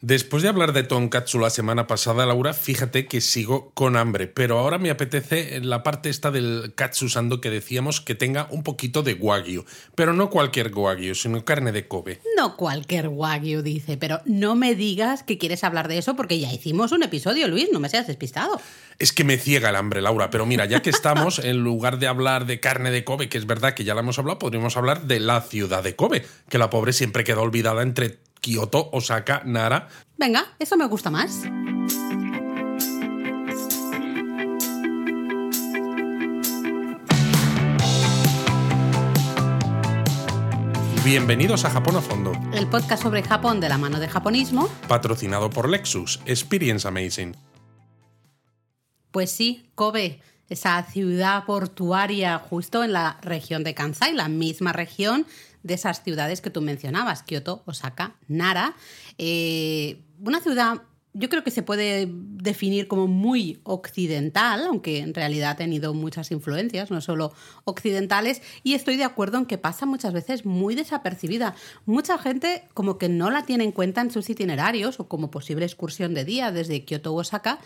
Después de hablar de tonkatsu la semana pasada, Laura, fíjate que sigo con hambre, pero ahora me apetece la parte esta del katsusando que decíamos que tenga un poquito de wagyu, pero no cualquier wagyu, sino carne de Kobe. No cualquier wagyu, dice, pero no me digas que quieres hablar de eso porque ya hicimos un episodio, Luis, no me seas despistado. Es que me ciega el hambre, Laura, pero mira, ya que estamos, en lugar de hablar de carne de Kobe, que es verdad que ya la hemos hablado, podríamos hablar de la ciudad de Kobe, que la pobre siempre queda olvidada entre Kioto, Osaka, Nara. Venga, eso me gusta más. Bienvenidos a Japón a Fondo. El podcast sobre Japón de la mano de japonismo. Patrocinado por Lexus. Experience Amazing. Pues sí, Kobe, esa ciudad portuaria justo en la región de Kansai, la misma región de esas ciudades que tú mencionabas, Kioto, Osaka, Nara. Eh, una ciudad yo creo que se puede definir como muy occidental, aunque en realidad ha tenido muchas influencias, no solo occidentales, y estoy de acuerdo en que pasa muchas veces muy desapercibida. Mucha gente como que no la tiene en cuenta en sus itinerarios o como posible excursión de día desde Kioto a Osaka,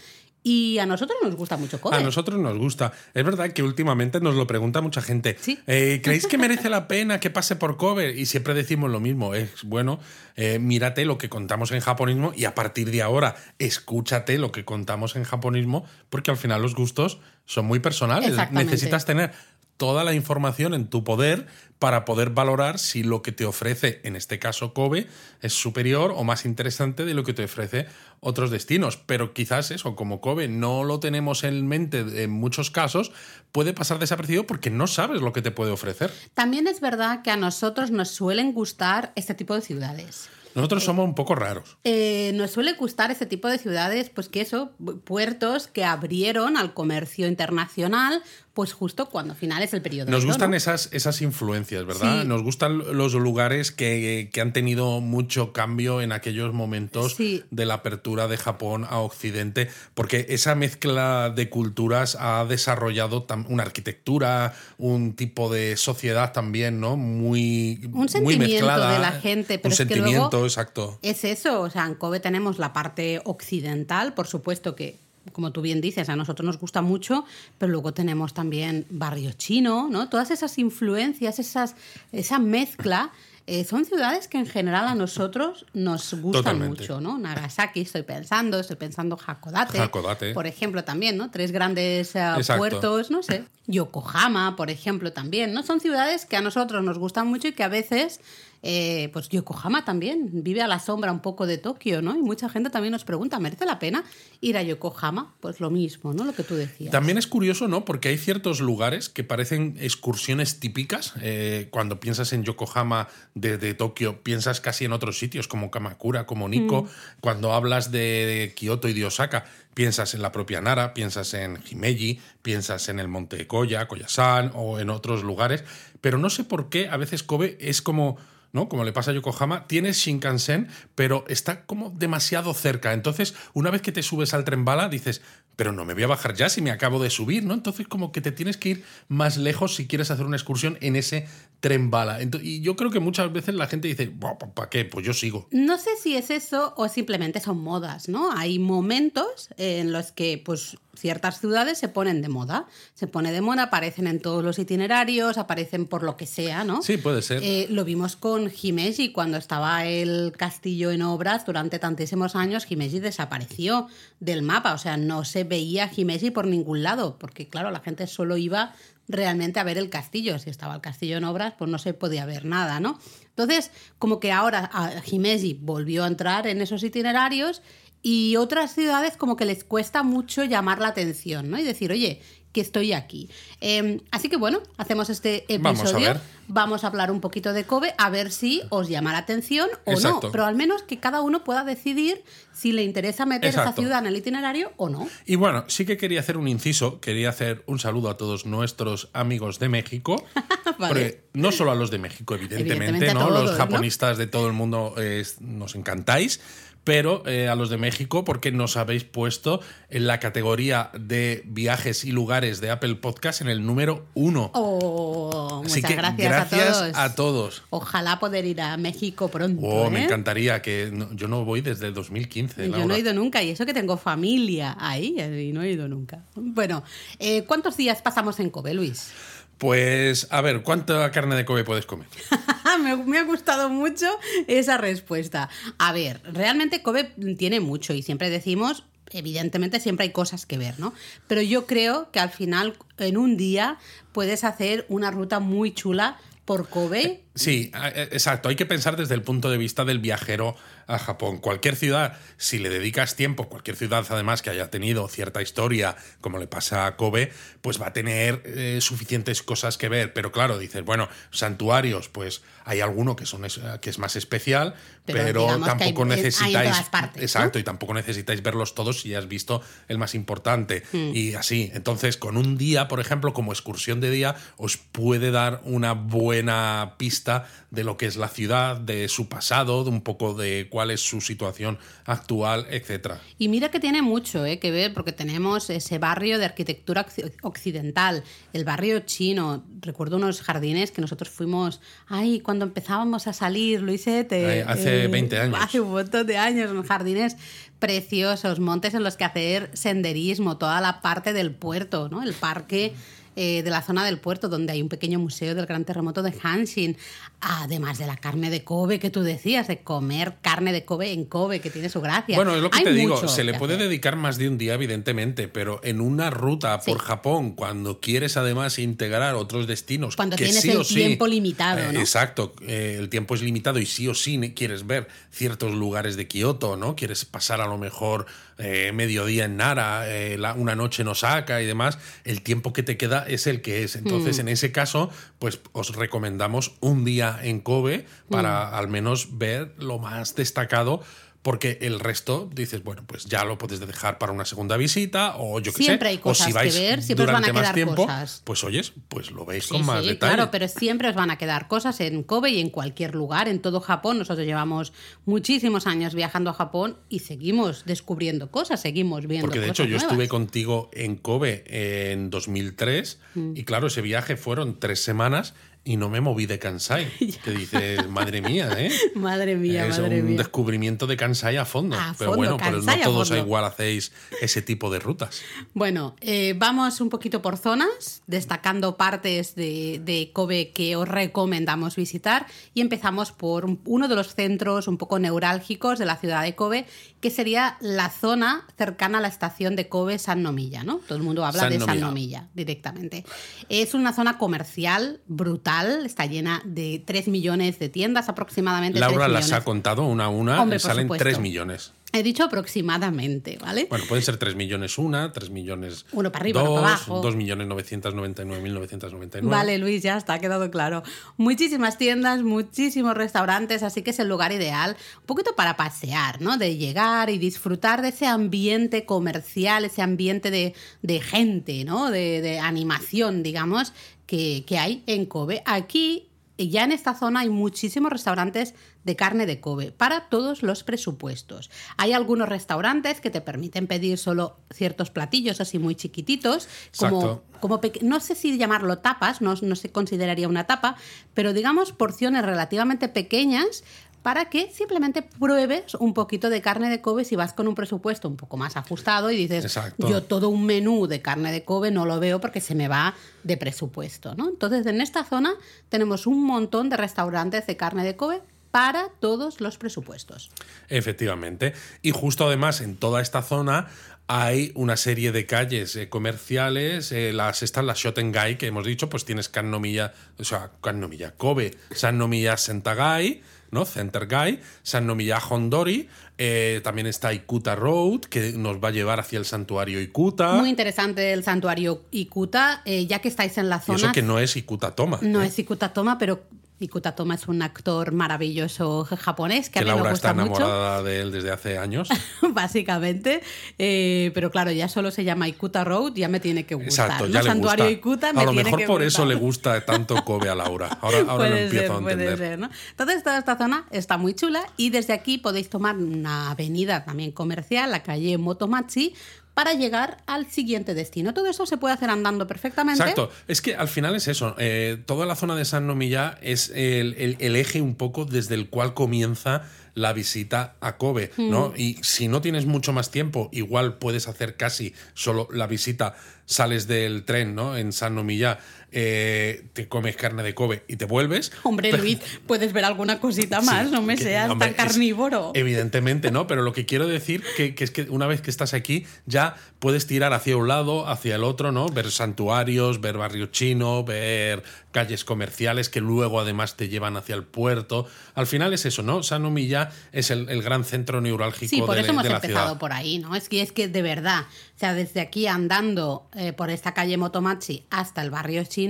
y a nosotros nos gusta mucho Kobe. A nosotros nos gusta. Es verdad que últimamente nos lo pregunta mucha gente. Sí. Eh, ¿Creéis que merece la pena que pase por Kobe? Y siempre decimos lo mismo. Es bueno, eh, mírate lo que contamos en japonismo y a partir de ahora escúchate lo que contamos en japonismo porque al final los gustos son muy personales. Necesitas tener toda la información en tu poder para poder valorar si lo que te ofrece, en este caso Kobe, es superior o más interesante de lo que te ofrece otros destinos. Pero quizás eso, como Kobe no lo tenemos en mente en muchos casos, puede pasar desapercibido porque no sabes lo que te puede ofrecer. También es verdad que a nosotros nos suelen gustar este tipo de ciudades. Nosotros somos un poco raros. Eh, nos suele gustar este tipo de ciudades, pues que eso, puertos que abrieron al comercio internacional, pues justo cuando al final es el periodo. Nos gustan esas, esas influencias, ¿verdad? Sí. Nos gustan los lugares que, que han tenido mucho cambio en aquellos momentos Sí. de la apertura de Japón a Occidente, porque esa mezcla de culturas ha desarrollado una arquitectura, un tipo de sociedad también, ¿no? Muy, Un muy sentimiento mezclada. de la gente, pero un es que sentimiento, luego- exacto. Es eso, o sea, en Kobe tenemos la parte occidental, por supuesto que, como tú bien dices, a nosotros nos gusta mucho, pero luego tenemos también barrio chino, ¿no? Todas esas influencias, esas, esa mezcla. eh, son ciudades que en general a nosotros nos gustan Totalmente. mucho, ¿no? Nagasaki, estoy pensando, estoy pensando Hakodate, Hakodate. por ejemplo, también, ¿no? Tres grandes eh, puertos, no sé. Yokohama, por ejemplo, también, ¿no? Son ciudades que a nosotros nos gustan mucho y que a veces, eh, pues Yokohama también vive a la sombra un poco de Tokio, ¿no? Y mucha gente también nos pregunta, ¿merece la pena ir a Yokohama? Pues lo mismo, ¿no? Lo que tú decías. También es curioso, ¿no? Porque hay ciertos lugares que parecen excursiones típicas. Eh, cuando piensas en Yokohama desde Tokio, piensas casi en otros sitios como Kamakura, como Nikko. Cuando hablas de Kioto y de Osaka, piensas en la propia Nara, piensas en Himeji, piensas en el Monte Koya, Koyasan o en otros lugares. Pero no sé por qué a veces Kobe es como ¿no? Como le pasa a Yokohama, tienes Shinkansen, pero está como demasiado cerca. Entonces, una vez que te subes al tren bala, dices, pero no me voy a bajar ya si me acabo de subir, ¿no? Entonces, como que te tienes que ir más lejos si quieres hacer una excursión en ese tren bala. Ento- y yo creo que muchas veces la gente dice, ¿para qué? Pues yo sigo. No sé si es eso o simplemente son modas, ¿no? Hay momentos en los que, pues, ciertas ciudades se ponen de moda. Se pone de moda, aparecen en todos los itinerarios, aparecen por lo que sea, ¿no? Sí, puede ser. Eh, lo vimos con Himeji cuando estaba el castillo en obras durante tantísimos años. Himeji desapareció del mapa, o sea, no se veía Himeji por ningún lado, porque claro, la gente solo iba realmente a ver el castillo. Si estaba el castillo en obras, pues no se podía ver nada, ¿no? Entonces, como que ahora a Himeji volvió a entrar en esos itinerarios y otras ciudades como que les cuesta mucho llamar la atención, ¿no? Y decir, oye, que estoy aquí. Eh, así que bueno, hacemos este Vamos a episodio. ver. Vamos a hablar un poquito de Kobe, a ver si os llama la atención o Exacto. no. Pero al menos que cada uno pueda decidir si le interesa meter esa Exacto. ciudad en el itinerario o no. Y bueno, sí que quería hacer un inciso, quería hacer un saludo a todos nuestros amigos de México. Vale. Porque no solo a los de México, evidentemente, ¿no? todos, los ¿no? japonistas de todo el mundo eh, nos encantáis. Pero eh, a los de México porque nos habéis puesto en la categoría de viajes y lugares de Apple Podcast en el número uno. Oh, muchas Así que gracias, gracias a todos. a todos. Ojalá poder ir a México pronto. Oh, me ¿eh? encantaría que no- yo no voy desde el 2015. Yo no he ido nunca y eso que tengo familia ahí y no he ido nunca. Bueno, eh, ¿cuántos días pasamos en Kobe, Luis? Pues a ver, ¿cuánta carne de Kobe puedes comer? me, me ha gustado mucho esa respuesta. A ver, realmente Kobe tiene mucho y siempre decimos, evidentemente siempre hay cosas que ver, ¿no? Pero yo creo que al final, en un día, puedes hacer una ruta muy chula por Kobe. Sí, a- eh, exacto. Hay que pensar desde el punto de vista del viajero a Japón. Cualquier ciudad, si le dedicas tiempo, cualquier ciudad además que haya tenido cierta historia, como le pasa a Kobe, pues va a tener eh, suficientes cosas que ver. Pero claro, dices, bueno, santuarios, pues hay alguno que, son es- que es más especial, Pero pero, hay- tampoco hay en necesitáis... todas partes, ¿no? exacto, y tampoco necesitáis verlos todos si ya has visto el más importante. Hmm. Y así, entonces con un día, por ejemplo, como excursión de día, os puede dar una buena pista de lo que es la ciudad, de su pasado, de un poco de cuál es su situación actual, etcétera. Y mira que tiene mucho eh, que ver porque tenemos ese barrio de arquitectura occi- occidental, el barrio chino. Recuerdo unos jardines que nosotros fuimos, ay, cuando empezábamos a salir, Luisete. Ay, hace 20 años. Hace un montón de años, unos jardines preciosos, montes en los que hacer senderismo, toda la parte del puerto, ¿no? El parque eh, de la zona del puerto, donde hay un pequeño museo del gran terremoto de Hanshin, además de la carne de Kobe que tú decías, de comer carne de Kobe en Kobe, que tiene su gracia. Bueno, es lo que Hay te digo, se le puede hacer. dedicar más de un día, evidentemente, pero en una ruta por Sí. Japón, cuando quieres además integrar otros destinos, Cuando que tienes sí el o sí- tiempo limitado, Eh, ¿no? Exacto, eh, el tiempo es limitado y sí o sí quieres ver ciertos lugares de Kioto, ¿no? Quieres pasar a lo mejor eh, mediodía en Nara, la- una noche en Osaka y demás, el tiempo que te queda es el que es. Entonces, Hmm. en ese caso, pues os recomendamos un día en Kobe para Hmm. al menos ver lo más destacado. Porque el resto dices, bueno, pues ya lo puedes dejar para una segunda visita o yo qué sé. Siempre hay cosas o si que vais ver, siempre os van a durante más quedar tiempo, cosas. pues oyes, pues lo veis Sí, con más sí, detalle. claro, pero siempre os van a quedar cosas en Kobe y en cualquier lugar, en todo Japón. Nosotros llevamos muchísimos años viajando a Japón y seguimos descubriendo cosas, seguimos viendo Porque de cosas hecho yo estuve contigo en Kobe en 2003 Mm. y claro, ese viaje fueron tres semanas y no me moví de Kansai. Que dices, madre mía, ¿eh? Madre mía, es madre un mía. descubrimiento de Kansai a fondo. A pero fondo, bueno, pero no a todos fondo. igual hacéis ese tipo de rutas. Bueno, eh, vamos un poquito por zonas, destacando partes de, de Kobe que os recomendamos visitar y empezamos por un- uno de los centros un poco neurálgicos de la ciudad de Kobe, que sería la zona cercana a la estación de Kobe San Nomiya, ¿no? Todo el mundo habla de San Sannomiya. Nomiya directamente. Es una zona comercial brutal, está llena de 3 millones de tiendas aproximadamente. Laura 3 las ha contado una a una Hombre, salen supuesto. 3 millones. He dicho aproximadamente, ¿vale? Bueno, pueden ser 3 millones una, 3 millones Uno para arriba, dos, uno para abajo. 2 millones 999 mil 999. Vale, Luis, ya está, ha quedado claro. Muchísimas tiendas, muchísimos restaurantes, así que es el lugar ideal, un poquito para pasear, ¿no? De llegar y disfrutar de ese ambiente comercial, ese ambiente de, de gente, ¿no? De, de animación, digamos, que, que hay en Kobe. Aquí, ya en esta zona, hay muchísimos restaurantes de carne de Kobe para todos los presupuestos. Hay algunos restaurantes que te permiten pedir solo ciertos platillos así muy chiquititos, como como no sé si llamarlo tapas, no, no se consideraría una tapa, pero digamos porciones relativamente pequeñas para que simplemente pruebes un poquito de carne de Kobe si vas con un presupuesto un poco más ajustado y dices, Exacto. yo todo un menú de carne de Kobe no lo veo porque se me va de presupuesto, ¿no? Entonces, en esta zona tenemos un montón de restaurantes de carne de Kobe para todos los presupuestos. Efectivamente. Y justo además en toda esta zona hay una serie de calles eh, comerciales. eh, las, están las Shotengai, que hemos dicho, pues tienes Kannomiya, o sea, Kannomiya, Kobe, Sannomiya Sentagai, ¿no? Centergai, Sannomiya Hondori. eh, también está Ikuta Road, que nos va a llevar hacia el santuario Ikuta. Muy interesante el santuario Ikuta, eh, ya que estáis en la y zona. eso que no es Ikuta Toma. No ¿eh? es Ikuta Toma, pero Ikuta Toma es un actor maravilloso japonés que, Que a mí me Laura gusta está mucho. enamorada de él desde hace años. básicamente. Eh, pero claro, ya solo se llama Ikuta Road, ya me tiene que gustar. Exacto, ¿no? ya le Santuario gusta. Ikuta me a lo tiene mejor que por eso le gusta tanto Kobe a Laura. Ahora, ahora lo empiezo ser, a entender. puede ser, ¿no? Entonces, toda esta zona está muy chula y desde aquí podéis tomar una avenida también comercial, la calle Motomachi, para llegar al siguiente destino. Todo eso se puede hacer andando perfectamente. Exacto, es que al final es eso. eh, toda la zona de San Nomiya es el, el- el eje un poco desde el cual comienza la visita a Kobe, ¿no? Mm. Y si no tienes mucho más tiempo, igual puedes hacer casi solo la visita, sales del tren, ¿no? En San Nomiya, eh, te comes carne de Kobe y te vuelves. Hombre, Luis, puedes ver alguna cosita más, Sí, no me que- seas hombre, tan es- carnívoro. Evidentemente, ¿no? Pero lo que quiero decir que, que es que una vez que estás aquí, ya puedes tirar hacia un lado, hacia el otro, ¿no? Ver santuarios, ver barrio chino, ver calles comerciales que luego además te llevan hacia el puerto. Al final es eso, ¿no? San Omiya es el, el gran centro neurálgico Sí, por de, eso hemos de la empezado ciudad. por ahí, ¿no? Es que es que de verdad, o sea, desde aquí andando eh, por esta calle Motomachi hasta el barrio chino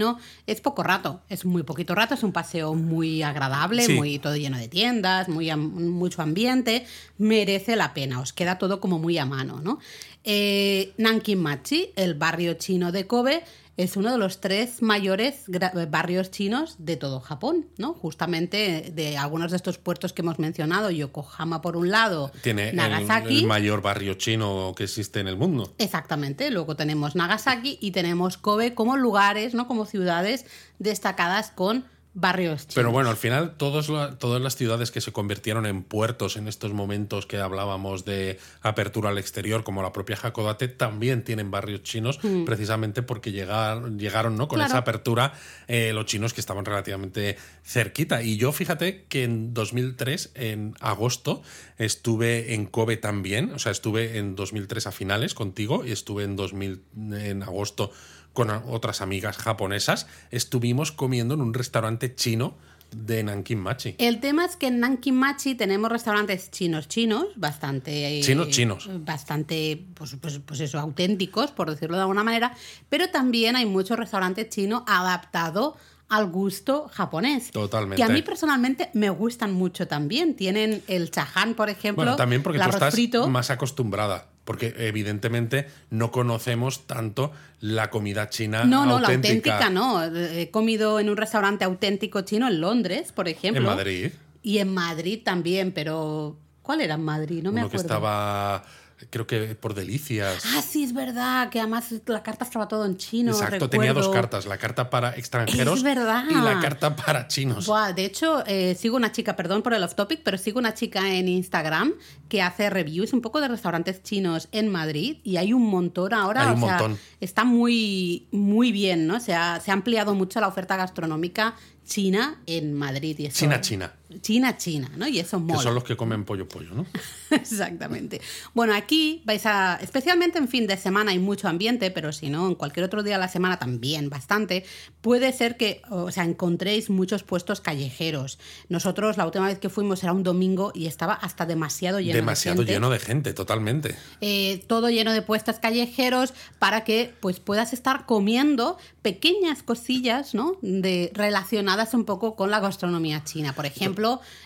es poco rato, es muy poquito rato, es un paseo muy agradable, Sí. muy todo lleno de tiendas, muy mucho ambiente, merece la pena, os queda todo como muy a mano, ¿no? Eh, Nankinmachi, el barrio chino de Kobe, es uno de los tres mayores barrios chinos de todo Japón, ¿no? Justamente de algunos de estos puertos que hemos mencionado, Yokohama por un lado, Tiene el- Nagasaki. El, mayor barrio chino que existe en el mundo. Exactamente, luego tenemos Nagasaki y tenemos Kobe como lugares, ¿no? Como ciudades destacadas con barrios chinos. Pero bueno, al final todos la- todas las ciudades que se convirtieron en puertos en estos momentos que hablábamos de apertura al exterior, como la propia Hakodate, también tienen barrios chinos, precisamente porque llegar- llegaron ¿no? con Mm. Claro. esa apertura eh, los chinos que estaban relativamente cerquita. Y yo fíjate que en 2003, en agosto, estuve en Kobe también, o sea, estuve en 2003 a finales contigo y estuve en 2000 en agosto con otras amigas japonesas, estuvimos comiendo en un restaurante chino de Nankin Machi. El tema es que en Nankinmachi tenemos restaurantes chinos chinos, bastante... eh, Chinos, chinos. Bastante, pues, pues, pues eso, auténticos, por decirlo de alguna manera, pero también hay muchos restaurantes chinos adaptados al gusto japonés. Totalmente. Que a mí personalmente me gustan mucho también. Tienen el chaján, por ejemplo, Bueno, también porque el tú estás frito. más acostumbrada, porque evidentemente no conocemos tanto la comida china No, no, auténtica. la auténtica no. He comido en un restaurante auténtico chino en Londres, por ejemplo. En Madrid, Y en Madrid también, pero ¿cuál era en Madrid? No me uno que acuerdo. estaba, creo que por Delicias. Ah, sí, es verdad, que además la carta estaba todo en chino. Exacto, tenía dos cartas, la carta para extranjeros Es verdad. y la carta para chinos. Buah, de hecho, eh, sigo una chica, perdón por el off topic, pero sigo una chica en Instagram que hace reviews un poco de restaurantes chinos en Madrid y hay un montón ahora. Hay un o sea, montón. está muy, muy bien, ¿no? Se ha, se ha ampliado mucho la oferta gastronómica china en Madrid. Y eso- China, China, China, China, ¿no? Y eso que mola. son los que comen pollo, pollo, ¿no? Exactamente. Bueno, aquí vais a, especialmente en fin de semana hay mucho ambiente, pero si no, en cualquier otro día de la semana también bastante. Puede ser que, o sea, encontréis muchos puestos callejeros. Nosotros la última vez que fuimos era un domingo y estaba hasta demasiado lleno Demasiado de gente. lleno de gente, totalmente. Eh, todo lleno de puestos callejeros para que pues puedas estar comiendo pequeñas cosillas ¿no? de, relacionadas un poco con la gastronomía china. Por ejemplo,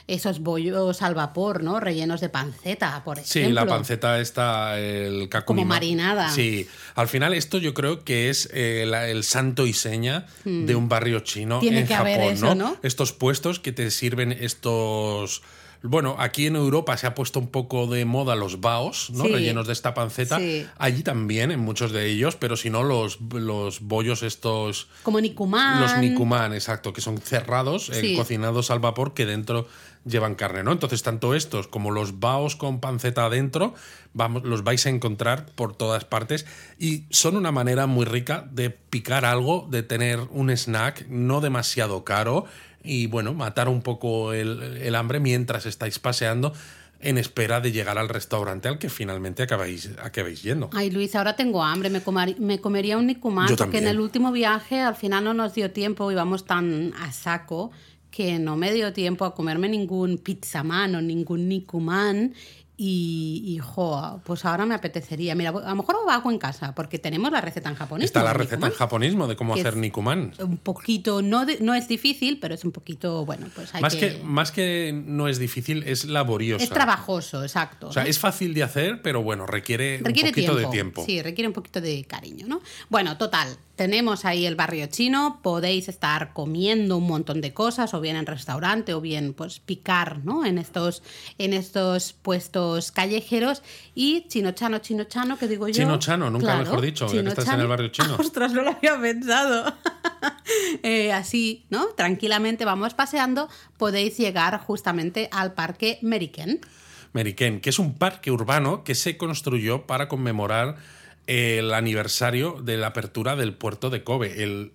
esos bollos al vapor, ¿no? rellenos de panceta, por Sí, ejemplo. la panceta está el kakumi Como ma- marinada. Sí, al final esto yo creo que es eh, el santo y seña de un barrio chino Hmm. Tiene en que Japón, haber eso, ¿no? ¿no? Estos puestos que te sirven estos bueno, aquí en Europa se ha puesto un poco de moda los baos, ¿no? Sí. Rellenos de esta panceta. Sí. Allí también, en muchos de ellos, pero si no, los, los bollos estos Como Nikuman. los nikuman, exacto, que son cerrados, eh, cocinados al vapor, que dentro llevan carne, ¿no? Entonces, tanto estos como los baos con panceta adentro, vamos, los vais a encontrar por todas partes y son una manera muy rica de picar algo, de tener un snack no demasiado caro y, bueno, matar un poco el, el hambre mientras estáis paseando en espera de llegar al restaurante al que finalmente acabáis, acabéis yendo. Ay, Luis, ahora tengo hambre. Me, comar- me comería un Nikuman Yo porque en el último viaje al final no nos dio tiempo, íbamos tan a saco que no me dio tiempo a comerme ningún pizzaman o ningún Nikuman. Y, y, jo, pues ahora me apetecería. Mira, a lo mejor lo hago en casa, porque tenemos la receta en japonés. Está la receta en japonismo de cómo hacer nikuman. Un poquito, no, no es difícil, pero es un poquito, bueno, pues hay más que... que... Más que no es difícil, es laborioso. Es trabajoso, exacto. O sea, es fácil de hacer, pero bueno, requiere, requiere un poquito tiempo. de tiempo. Sí, requiere un poquito de cariño, ¿no? Bueno, total, tenemos ahí el barrio chino, podéis estar comiendo un montón de cosas, o bien en restaurante, o bien pues picar, ¿no? En estos, en estos puestos callejeros y chino chano, chino chano, que digo yo. Chino chano, nunca Claro, mejor dicho, ya que estás en el barrio chino. Ostras, no lo había pensado. Eh, así, ¿no? Tranquilamente vamos paseando, podéis llegar justamente al parque Meriken. Meriken, que es un parque urbano que se construyó para conmemorar el aniversario de la apertura del puerto de Kobe, el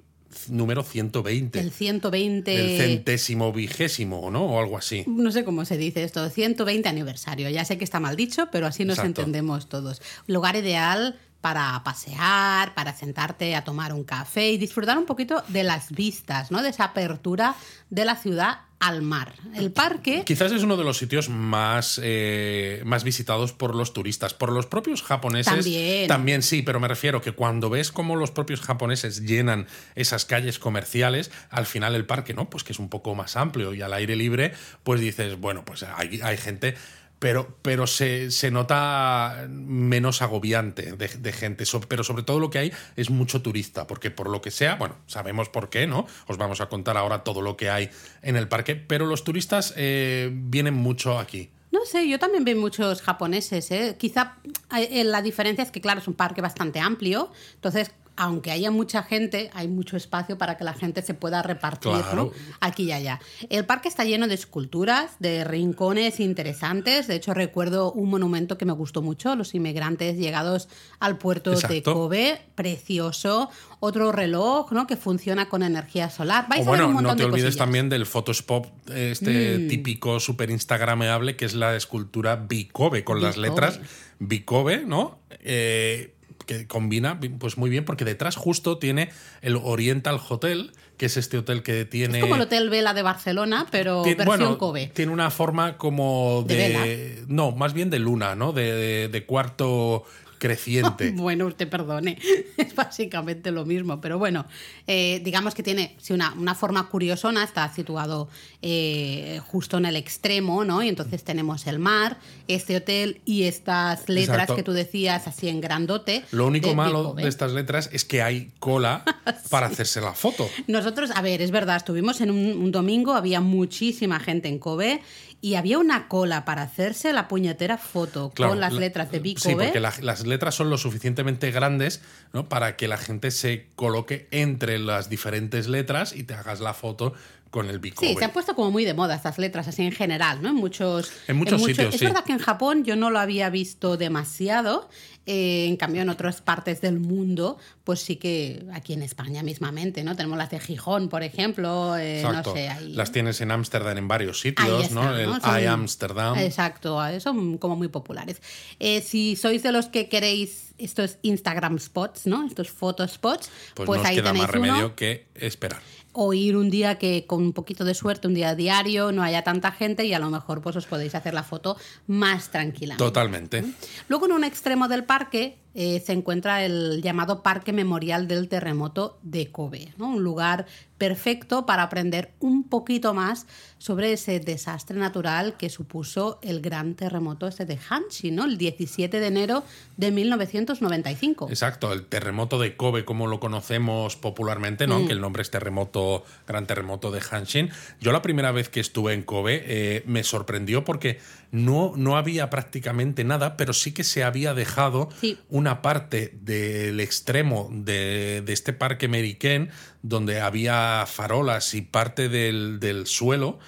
número 120. El 120. El centésimo vigésimo, ¿no? O algo así. No sé cómo se dice esto, 120 aniversario. Ya sé que está mal dicho, pero así nos Exacto. entendemos todos. Lugar ideal para pasear, para sentarte a tomar un café y disfrutar un poquito de las vistas, ¿no? De esa apertura de la ciudad al mar. El parque Quizás es uno de los sitios más, eh, más visitados por los turistas. Por los propios japoneses También. sí, pero me refiero que cuando ves cómo los propios japoneses llenan esas calles comerciales, al final el parque, ¿no? Pues que es un poco más amplio y al aire libre, pues dices, bueno, pues hay, hay gente. Pero, pero se, se nota menos agobiante de, gente. Pero sobre todo lo que hay es mucho turista, porque por lo que sea, bueno, sabemos por qué, ¿no? Os vamos a contar ahora todo lo que hay en el parque, pero los turistas eh, vienen mucho aquí. No sé, yo también veo muchos japoneses. ¿eh? Quizá eh, la diferencia es que, claro, es un parque bastante amplio. Entonces, aunque haya mucha gente, hay mucho espacio para que la gente se pueda repartir Claro. ¿no? aquí y allá. El parque está lleno de esculturas, de rincones interesantes. De hecho, recuerdo un monumento que me gustó mucho, los inmigrantes llegados al puerto de. Kobe, precioso. Otro reloj ¿no? que funciona con energía solar. Vais O a ver bueno, un montón no te de olvides cosillas. Mm. también del Photospop, este típico super instagrameable que es la escultura Bicobe con las letras Bicobe, ¿no? Eh, que combina pues muy bien porque detrás justo tiene el Oriental Hotel, que es este hotel que tiene Es como el Hotel Vela de Barcelona, pero Tien- versión bueno, Kobe. tiene una forma como De de, no, más bien de luna, ¿no? De, de- de cuarto creciente. Bueno, usted perdone, es básicamente lo mismo, pero bueno, eh, digamos que tiene sí, una, una forma curiosona, está situado eh, justo en el extremo, ¿no? Y entonces tenemos el mar, este hotel y estas letras Exacto. que tú decías así en grandote. Lo único de malo de estas letras es que hay cola para hacerse la foto. Nosotros, a ver, es verdad, estuvimos en un, un domingo, había muchísima gente en Kobe y había una cola para hacerse la puñetera foto Claro, con las la- letras de Big Sí, porque la- las letras son lo suficientemente grandes ¿no? para que la gente se coloque entre las diferentes letras y te hagas la foto con el. Sí, se han puesto como muy de moda estas letras, así en general, ¿no? En muchos, En muchos sitios, Es sí. verdad que en Japón yo no lo había visto demasiado, eh, en cambio en otras partes del mundo, pues sí que aquí en España mismamente, ¿no? Tenemos las de Gijón, por ejemplo, eh, Exacto. no sé, ahí... Las tienes en Ámsterdam en varios sitios, está, ¿no? El Son- I Amsterdam. Exacto, son como muy populares. Eh, si sois de los que queréis estos Instagram spots, ¿no? Estos photo spots, Pues, pues, no os ahí queda tenéis más remedio uno. que esperar. O ir un día que con un poquito de suerte, un día diario, no haya tanta gente y a lo mejor pues os podéis hacer la foto más tranquilamente. Totalmente. Luego en un extremo del parque eh, se encuentra el llamado Parque Memorial del Terremoto de Kobe, ¿no? un lugar perfecto para aprender un poquito más sobre ese desastre natural que supuso el gran terremoto ese de Hanshi, ¿no? el 17 de enero de 1995. Exacto, el terremoto de Kobe, como lo conocemos popularmente, Mm. ¿no? Aunque el nombre es terremoto, gran terremoto de Hanshin. Yo la primera vez que estuve en Kobe eh, me sorprendió porque no, no había prácticamente nada, pero sí que se había dejado Sí. una parte del extremo de, de este parque Meriken donde había farolas y parte del, del suelo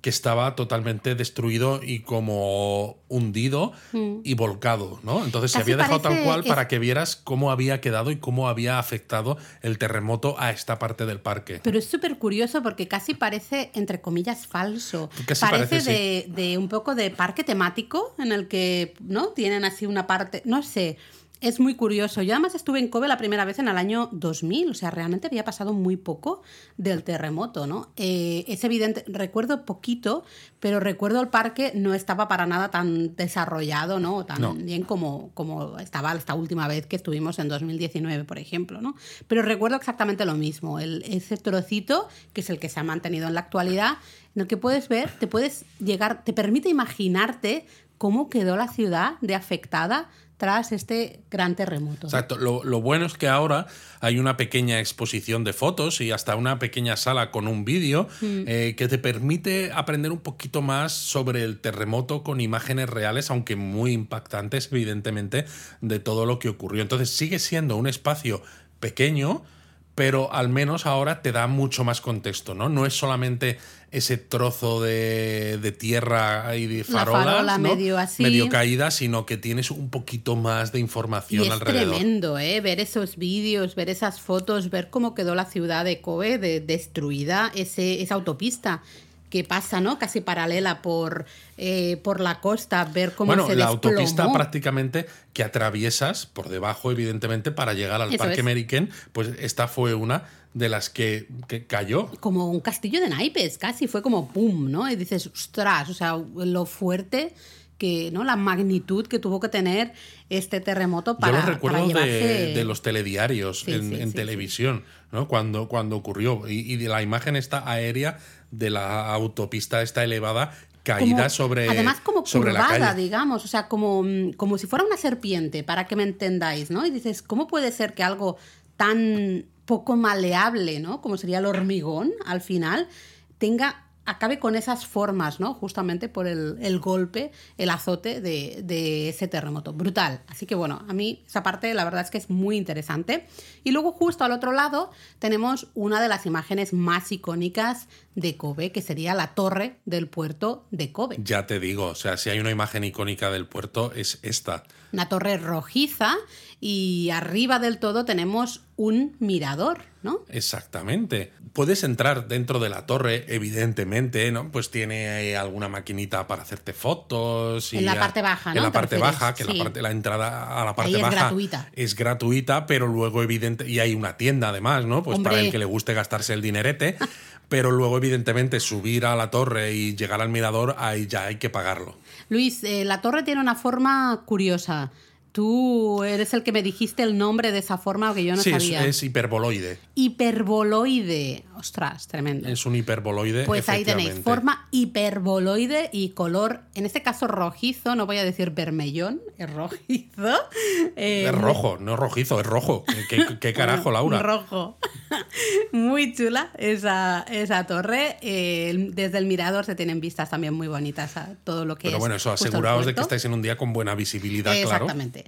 que estaba totalmente destruido y como hundido y volcado, ¿no? Entonces se Mm. Había dejado tal cual es- para que vieras cómo había quedado y cómo había afectado el terremoto a esta parte del parque. Pero es súper curioso porque casi parece, entre comillas, falso. Casi parece parece, de, de un poco de parque temático en el que, ¿no? Tienen así una parte, no sé. Es muy curioso. Yo además estuve en Kobe la primera vez en el año 2000, o sea, realmente había pasado muy poco del terremoto, ¿no? Eh, es evidente, recuerdo poquito, pero recuerdo el parque no estaba para nada tan desarrollado, ¿no? Tan bien como, como estaba esta última vez que estuvimos en 2019, por ejemplo, ¿no? Pero recuerdo exactamente lo mismo, el, ese trocito, que es el que se ha mantenido en la actualidad, en el que puedes ver, te puedes llegar, te permite imaginarte cómo quedó la ciudad de afectada tras este gran terremoto. Exacto. Lo, bueno es que ahora hay una pequeña exposición de fotos y hasta una pequeña sala con un vídeo mm. eh, que te permite aprender un poquito más sobre el terremoto con imágenes reales, aunque muy impactantes, evidentemente, de todo lo que ocurrió. Entonces sigue siendo un espacio pequeño, pero al menos ahora te da mucho más contexto, ¿no? No es solamente ese trozo de, tierra y de farolas, medio, así. medio caída, sino que tienes un poquito más de información y es alrededor. tremendo, ¿eh? Ver esos vídeos, ver esas fotos, ver cómo quedó la ciudad de Kobe de, destruida, ese, esa autopista que pasa, ¿no? Casi paralela por, eh, por la costa, ver cómo bueno, se la autopista prácticamente que atraviesas por debajo, evidentemente, para llegar al Parque American, pues esta fue una de las que, cayó. Como un castillo de naipes, casi, fue como pum, ¿no? Y dices, ostras, o sea, lo fuerte que, ¿no? La magnitud que tuvo que tener este terremoto para. Yo lo recuerdo de, los telediarios en, televisión, ¿no? Cuando, cuando ocurrió. Y, y la imagen está aérea de la autopista esta elevada caída sobre además como sobre curvada, digamos, o sea, como, mm, como si fuera una serpiente, para que me entendáis, ¿no? Y dices, ¿cómo puede ser que algo tan poco maleable, ¿no? Como sería el hormigón al final, tenga acabe con esas formas, ¿no? Justamente por el, golpe, el azote de, ese terremoto. Brutal. Así que bueno, a mí esa parte la verdad es que es muy interesante. Y luego justo al otro lado tenemos una de las imágenes más icónicas de Kobe, que sería la torre del puerto de Kobe. Ya te digo, o sea, si hay una imagen icónica del puerto es esta. Una torre rojiza y arriba del todo tenemos un mirador, ¿no? Exactamente. Puedes entrar dentro de la torre, evidentemente, ¿no? Pues tiene alguna maquinita para hacerte fotos. Y en la parte baja, ¿no? En la parte baja, que la, parte, la entrada a la parte Ahí baja es gratuita. es gratuita, pero luego evidente y hay una tienda además, ¿no? Pues para el que le guste gastarse el dinerete. pero luego, evidentemente, subir a la torre y llegar al mirador, ahí ya hay que pagarlo. Luis, eh, la torre tiene una forma curiosa. Tú eres el que me dijiste el nombre de esa forma que yo no sabía. Sí, es, hiperboloide. Hiperboloide. Ostras, tremendo. Es un hiperboloide. Pues ahí tenéis, forma hiperboloide y color, en este caso rojizo, no voy a decir vermellón, es rojizo. Eh, es rojo, no es rojizo, es rojo. ¿Qué, carajo, Laura? rojo. muy chula esa, esa torre. Eh, desde el mirador se tienen vistas también muy bonitas a todo lo que es. Pero bueno, eso, aseguraos de que estáis en un día con buena visibilidad, claro. Exactamente.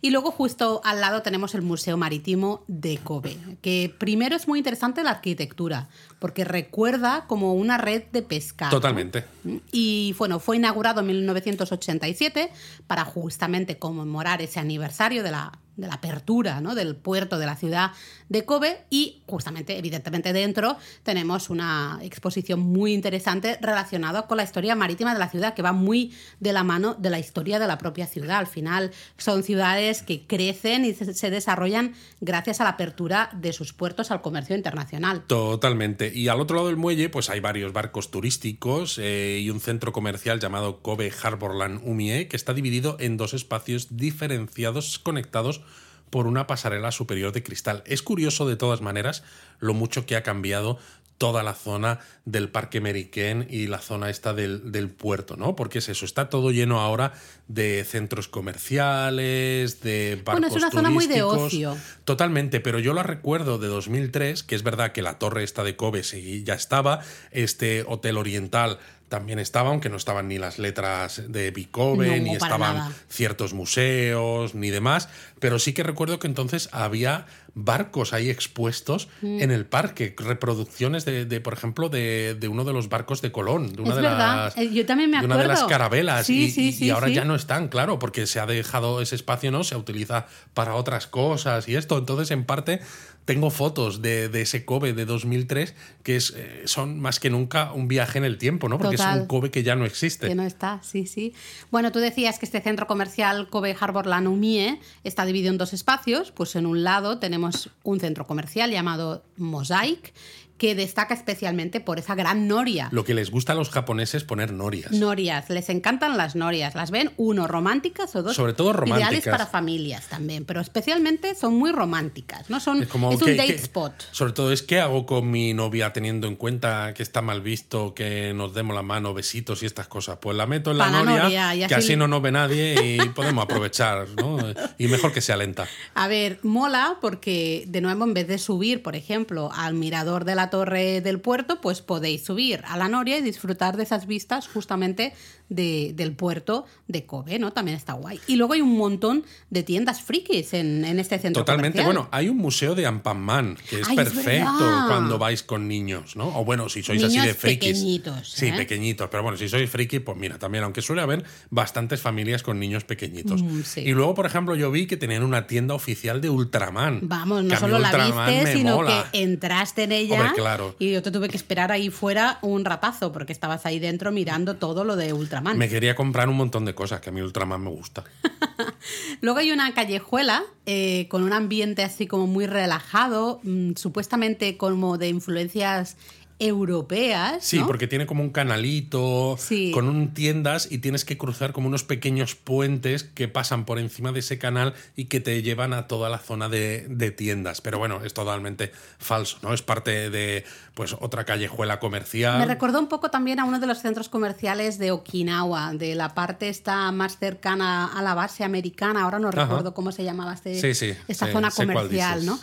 Y luego justo al lado tenemos el Museo Marítimo de Kobe, que primero es muy interesante la arquitectura, porque recuerda como una red de pesca. Totalmente. Y bueno, fue inaugurado en 1987 para justamente conmemorar ese aniversario de la de la apertura ¿no? del puerto de la ciudad de Kobe y justamente, evidentemente dentro tenemos una exposición muy interesante relacionada con la historia marítima de la ciudad que va muy de la mano de la historia de la propia ciudad. Al final son ciudades que crecen y se, desarrollan gracias a la apertura de sus puertos al comercio internacional. Totalmente. Y al otro lado del muelle pues hay varios barcos turísticos eh, y un centro comercial llamado Kobe Harborland Umie que está dividido en dos espacios diferenciados conectados por una pasarela superior de cristal. Es curioso de todas maneras lo mucho que ha cambiado toda la zona del Parque Meriquén y la zona esta del, puerto, ¿no? Porque es eso, está todo lleno ahora de centros comerciales, de barcos Bueno, es una zona muy de ocio. Totalmente, pero yo la recuerdo de 2003, que es verdad que la torre esta de Kobe ya estaba, este Hotel Oriental también estaba, aunque no estaban ni las letras de Bicove, ni estaban ciertos museos, ni demás, pero sí que recuerdo que entonces había barcos ahí expuestos Mm. en el parque, reproducciones de, de, por ejemplo, de, de uno de los barcos de Colón, de una, Es de verdad, las, eh, yo también me de una de las acuerdo. carabelas. Sí, y, sí, y- sí, y ahora ya no están, claro, porque se ha dejado ese espacio, ¿no? Se utiliza para otras cosas y esto. Entonces, en parte, tengo fotos de, de ese Kobe de 2003 que es, eh, son más que nunca un viaje en el tiempo, ¿no? Porque es un Kobe que ya no existe. Que no está, sí, sí. Bueno, tú decías que este centro comercial Kobe Harbor Lanumie está dividido en dos espacios. Pues en un lado tenemos un centro comercial llamado Mosaic, que destaca especialmente por esa gran noria. Lo que les gusta a los japoneses poner norias. Norias, les encantan las norias. Las ven, uno, románticas o dos. Sobre todo Ideales románticas. para familias también, pero especialmente son muy románticas, ¿no? Son, Es como es un date spot. Sobre todo es qué hago con mi novia teniendo en cuenta que está mal visto que nos demos la mano, besitos y estas cosas. Pues la meto en la noria, noria, y que así- así no nos ve nadie y podemos aprovechar, ¿no? Y mejor que sea lenta. A ver, mola porque de nuevo en vez de subir, por ejemplo, al mirador de la torre del puerto, pues podéis subir a la noria y disfrutar de esas vistas justamente de- del puerto de Kobe, ¿no? También está guay. Y luego hay un montón de tiendas frikis en, en este centro Totalmente. comercial. Bueno, hay un museo de Ampamman que es Ay, perfecto cuando vais con niños, ¿no? O bueno, si sois así de frikis. pequeñitos, Sí, ¿eh? pequeñitos. Pero bueno, si sois friki, pues mira, también, aunque suele haber bastantes familias con niños pequeñitos. Mm, sí. Y luego, por ejemplo, yo vi que tenían una tienda oficial de Ultraman. Vamos, no solo la viste, sino mola. que entraste en ella Hombre, claro. y yo te tuve que esperar ahí fuera un ratazo porque estabas ahí dentro mirando todo lo de Ultraman. Me quería comprar un montón de cosas, que a mí Ultraman me gusta. Luego hay una callejuela eh, con un ambiente así como muy relajado, mm, supuestamente como de influencias europeas. Sí, ¿no? porque tiene como un canalito Sí. con un tiendas y tienes que cruzar como unos pequeños puentes que pasan por encima de ese canal y que te llevan a toda la zona de, de tiendas. Pero bueno, es totalmente falso, ¿no? Es parte de pues otra callejuela comercial. Me recordó un poco también a uno de los centros comerciales de Okinawa, de la parte esta más cercana a la base americana. Ahora no Ajá. recuerdo cómo se llamaba este, Sí, sí, esta zona comercial. ¿no?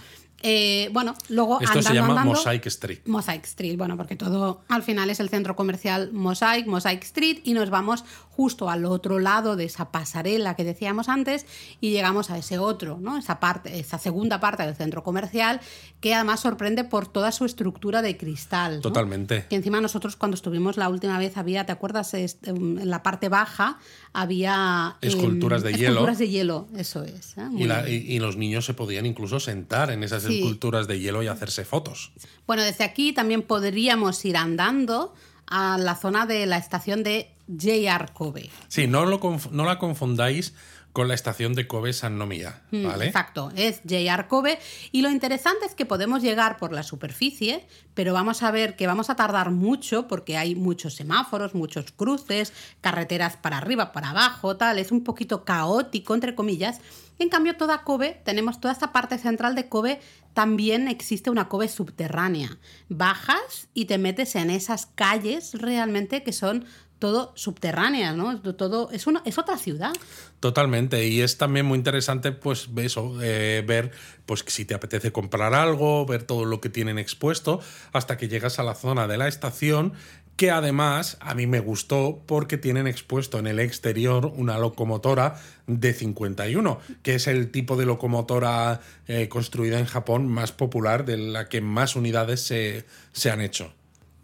Eh, bueno, luego Esto andando, se llama andando- Mosaic Street. Mosaic Street, bueno, porque todo al final es el centro comercial Mosaic, Mosaic Street, y nos vamos justo al otro lado de esa pasarela que decíamos antes y llegamos a ese otro, ¿no? Esa parte, esa segunda parte del centro comercial que además sorprende por toda su estructura de cristal. ¿no? Totalmente. Que encima nosotros cuando estuvimos la última vez había, ¿te acuerdas? Este, En la parte baja había em, Esculturas de hielo. Esculturas de hielo, eso es. ¿eh? Y, la- y- y los niños se podían incluso sentar en esas Sí. Esculturas de hielo y hacerse fotos. Bueno, desde aquí también podríamos ir andando a la zona de la estación de JR Kobe. Sí, no, lo no la confundáis con la estación de Kobe San Nomiya, Mm, ¿vale? Exacto, es JR Kobe. Y lo interesante es que podemos llegar por la superficie, pero vamos a ver que vamos a tardar mucho porque hay muchos semáforos, muchos cruces, carreteras para arriba, para abajo, tal. Es un poquito caótico, entre comillas. En cambio, toda Kobe, tenemos toda esta parte central de Kobe, también existe una Kobe subterránea. Bajas y te metes en esas calles realmente que son todo subterráneas, ¿no? Todo, es, una, es otra ciudad. Totalmente, y es también muy interesante pues eso, eh, ver pues si te apetece comprar algo, ver todo lo que tienen expuesto, hasta que llegas a la zona de la estación, que además a mí me gustó porque tienen expuesto en el exterior una locomotora de 51, que es el tipo de locomotora eh, construida en Japón más popular, de la que más unidades se, se han hecho.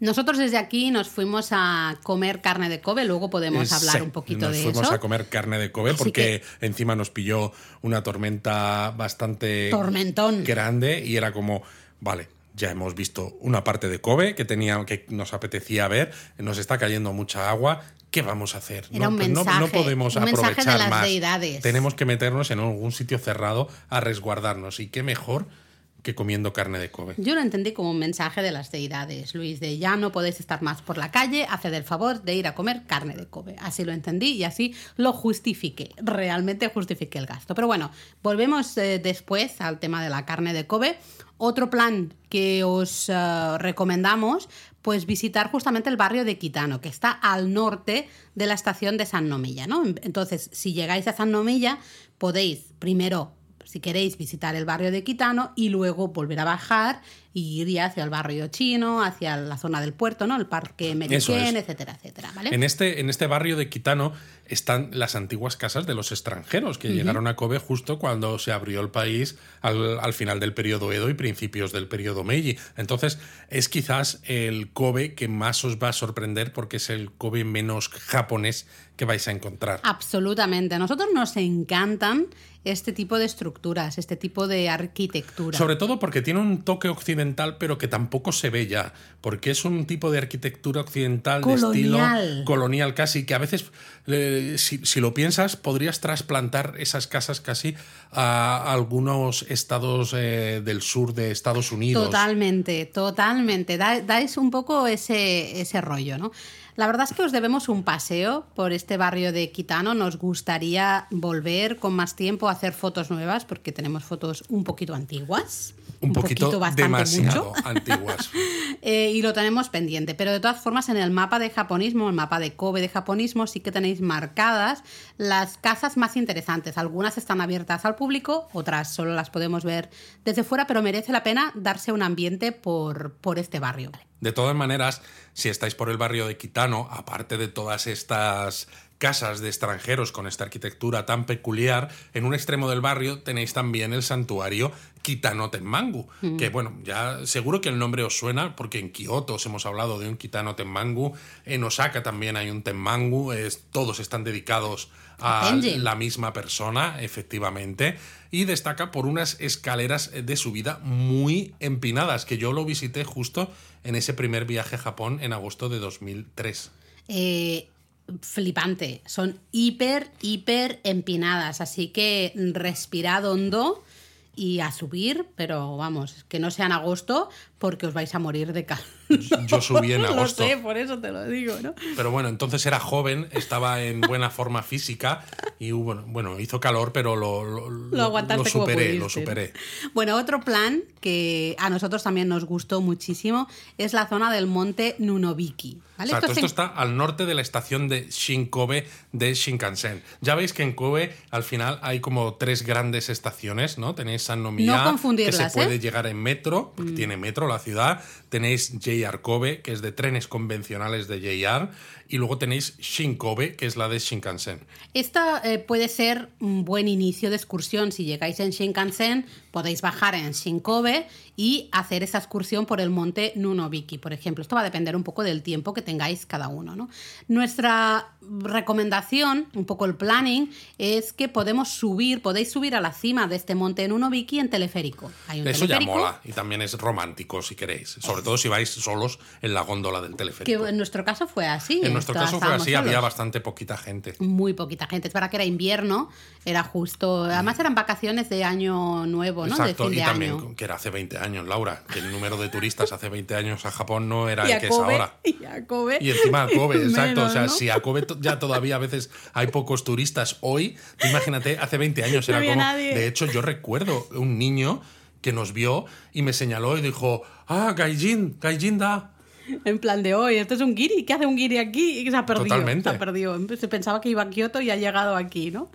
Nosotros desde aquí nos fuimos a comer carne de Kobe, luego podemos hablar sí, un poquito nos de fuimos eso. a comer carne de Kobe Así porque encima nos pilló una tormenta bastante Tormentón. grande y era como, vale, ya hemos visto una parte de Kobe que tenía que nos apetecía ver, nos está cayendo mucha agua. ¿Qué vamos a hacer? Era un no, mensaje, no podemos un mensaje de aprovechar las más. deidades. Tenemos que meternos en algún sitio cerrado a resguardarnos. Y qué mejor que comiendo carne de Kobe. Yo lo entendí como un mensaje de las deidades, Luis, de ya no podéis estar más por la calle, haced el favor de ir a comer carne de Kobe. Así lo entendí y así lo justifiqué, realmente justifiqué el gasto. Pero bueno, volvemos eh, después al tema de la carne de Kobe. Otro plan que os eh, recomendamos, pues visitar justamente el barrio de Kitano, que está al norte de la estación de San Nomilla, ¿no? Entonces, si llegáis a San Nomilla, podéis primero si queréis visitar el barrio de Quitano y luego volver a bajar y ir ya hacia el barrio chino, hacia la zona del puerto, ¿no? El parque Meriquén, es. etcétera, etcétera, ¿vale? En este, en este barrio de Quitano están las antiguas casas de los extranjeros que llegaron a Kobe justo cuando se abrió el país al, final del periodo Edo y principios del periodo Meiji. Entonces, es quizás el Kobe que más os va a sorprender porque es el Kobe menos japonés que vais a encontrar. Absolutamente. A nosotros nos encantan este tipo de estructuras, este tipo de arquitectura. Sobre todo porque tiene un toque occidental, pero que tampoco se ve ya, porque es un tipo de arquitectura occidental de estilo colonial casi, que a veces, eh, si, lo piensas, podrías trasplantar esas casas casi a algunos estados eh, del sur de Estados Unidos. Totalmente, totalmente. dais un poco ese, ese rollo, ¿no? La verdad es que os debemos un paseo por este barrio de Quitano. Nos gustaría volver con más tiempo a hacer fotos nuevas porque tenemos fotos un poquito antiguas. Un, poquito, demasiado antiguas. Eh, y lo tenemos pendiente. Pero de todas formas, en el mapa de japonismo, el mapa de Kobe de japonismo, sí que tenéis marcadas las casas más interesantes. Algunas están abiertas al público, otras solo las podemos ver desde fuera, pero merece la pena darse un ambiente por, por este barrio. De todas maneras, si estáis por el barrio de Quitano, aparte de todas estas casas de extranjeros con esta arquitectura tan peculiar, en un extremo del barrio tenéis también el santuario Kitano Tenmangu, mm. que bueno, ya seguro que el nombre os suena porque en Kioto os hemos hablado de un Kitano Tenmangu, en Osaka también hay un Tenmangu, es, todos están dedicados a la misma persona, efectivamente, y destaca por unas escaleras de subida muy empinadas, que yo lo visité justo en ese primer viaje a Japón en agosto de 2003. Eh, flipante, son hiper, hiper empinadas, así que respirad hondo y a subir, pero vamos, que no sea en agosto porque os vais a morir de calor. Yo subí en agosto. Lo sé, por eso te lo digo, ¿no? Pero bueno, entonces era joven, estaba en buena forma física y bueno, bueno hizo calor, pero lo, lo, lo, superé, lo superé. Bueno, otro plan que a nosotros también nos gustó muchísimo es la zona del monte Nunobiki. esto, está al norte de la estación de Shinkobe de Shinkansen. Ya veis que en Kobe al final hay como tres grandes estaciones, ¿no? Tenéis San Nomiya, que se puede ¿eh? llegar en metro, porque mm. tiene metro la ciudad. Tenéis JR Kobe, que es de trenes convencionales de JR. Y luego tenéis Shinkobe, que es la de Shinkansen. Esta eh, puede ser un buen inicio de excursión. Si llegáis en Shinkansen, podéis bajar en Shinkobe y hacer esa excursión por el monte Nunobiki, por ejemplo. Esto va a depender un poco del tiempo que tengáis cada uno. ¿no? Nuestra recomendación, un poco el planning, es que podemos subir, podéis subir a la cima de este monte Nunobiki en teleférico. Eso ya mola y también es romántico si queréis, sobre todo si vais solos en la góndola del teleférico. Que en nuestro caso fue así. En nuestro caso fue así, había bastante poquita gente. Muy poquita gente. Es para que era invierno, era justo. Además eran vacaciones de año nuevo, ¿no? Exacto, y también que era hace 20 años, Laura, que el número de turistas hace 20 años a Japón no era el que es ahora. Y a Kobe. Y encima a Kobe, exacto. o sea, si a Kobe ya todavía a veces hay pocos turistas hoy, imagínate, hace 20 años era como. De hecho, yo recuerdo un niño que nos vio y me señaló y dijo, ah, Gaijin, Gaijin da. En plan de hoy, esto es un guiri, ¿qué hace un guiri aquí? Y se ha perdido. Totalmente. Se ha perdido. Se pensaba que iba a Kioto y ha llegado aquí, ¿no?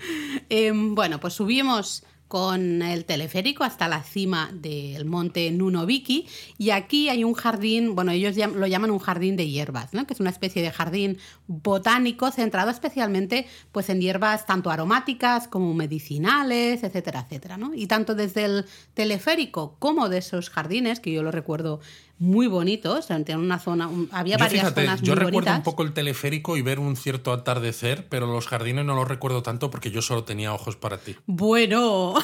Em, bueno, pues subimos con el teleférico hasta la cima del monte Nunobiki y aquí hay un jardín, bueno, ellos lo llaman un jardín de hierbas, ¿no? que es una especie de jardín botánico centrado especialmente pues, en hierbas tanto aromáticas como medicinales, etcétera, etcétera. ¿no? Y tanto desde el teleférico como de esos jardines, que yo lo recuerdo muy bonitos, en una zona, había varias zonas muy Yo recuerdo un poco el teleférico y ver un cierto atardecer, pero los jardines no los recuerdo tanto porque yo solo tenía ojos para ti. Bueno.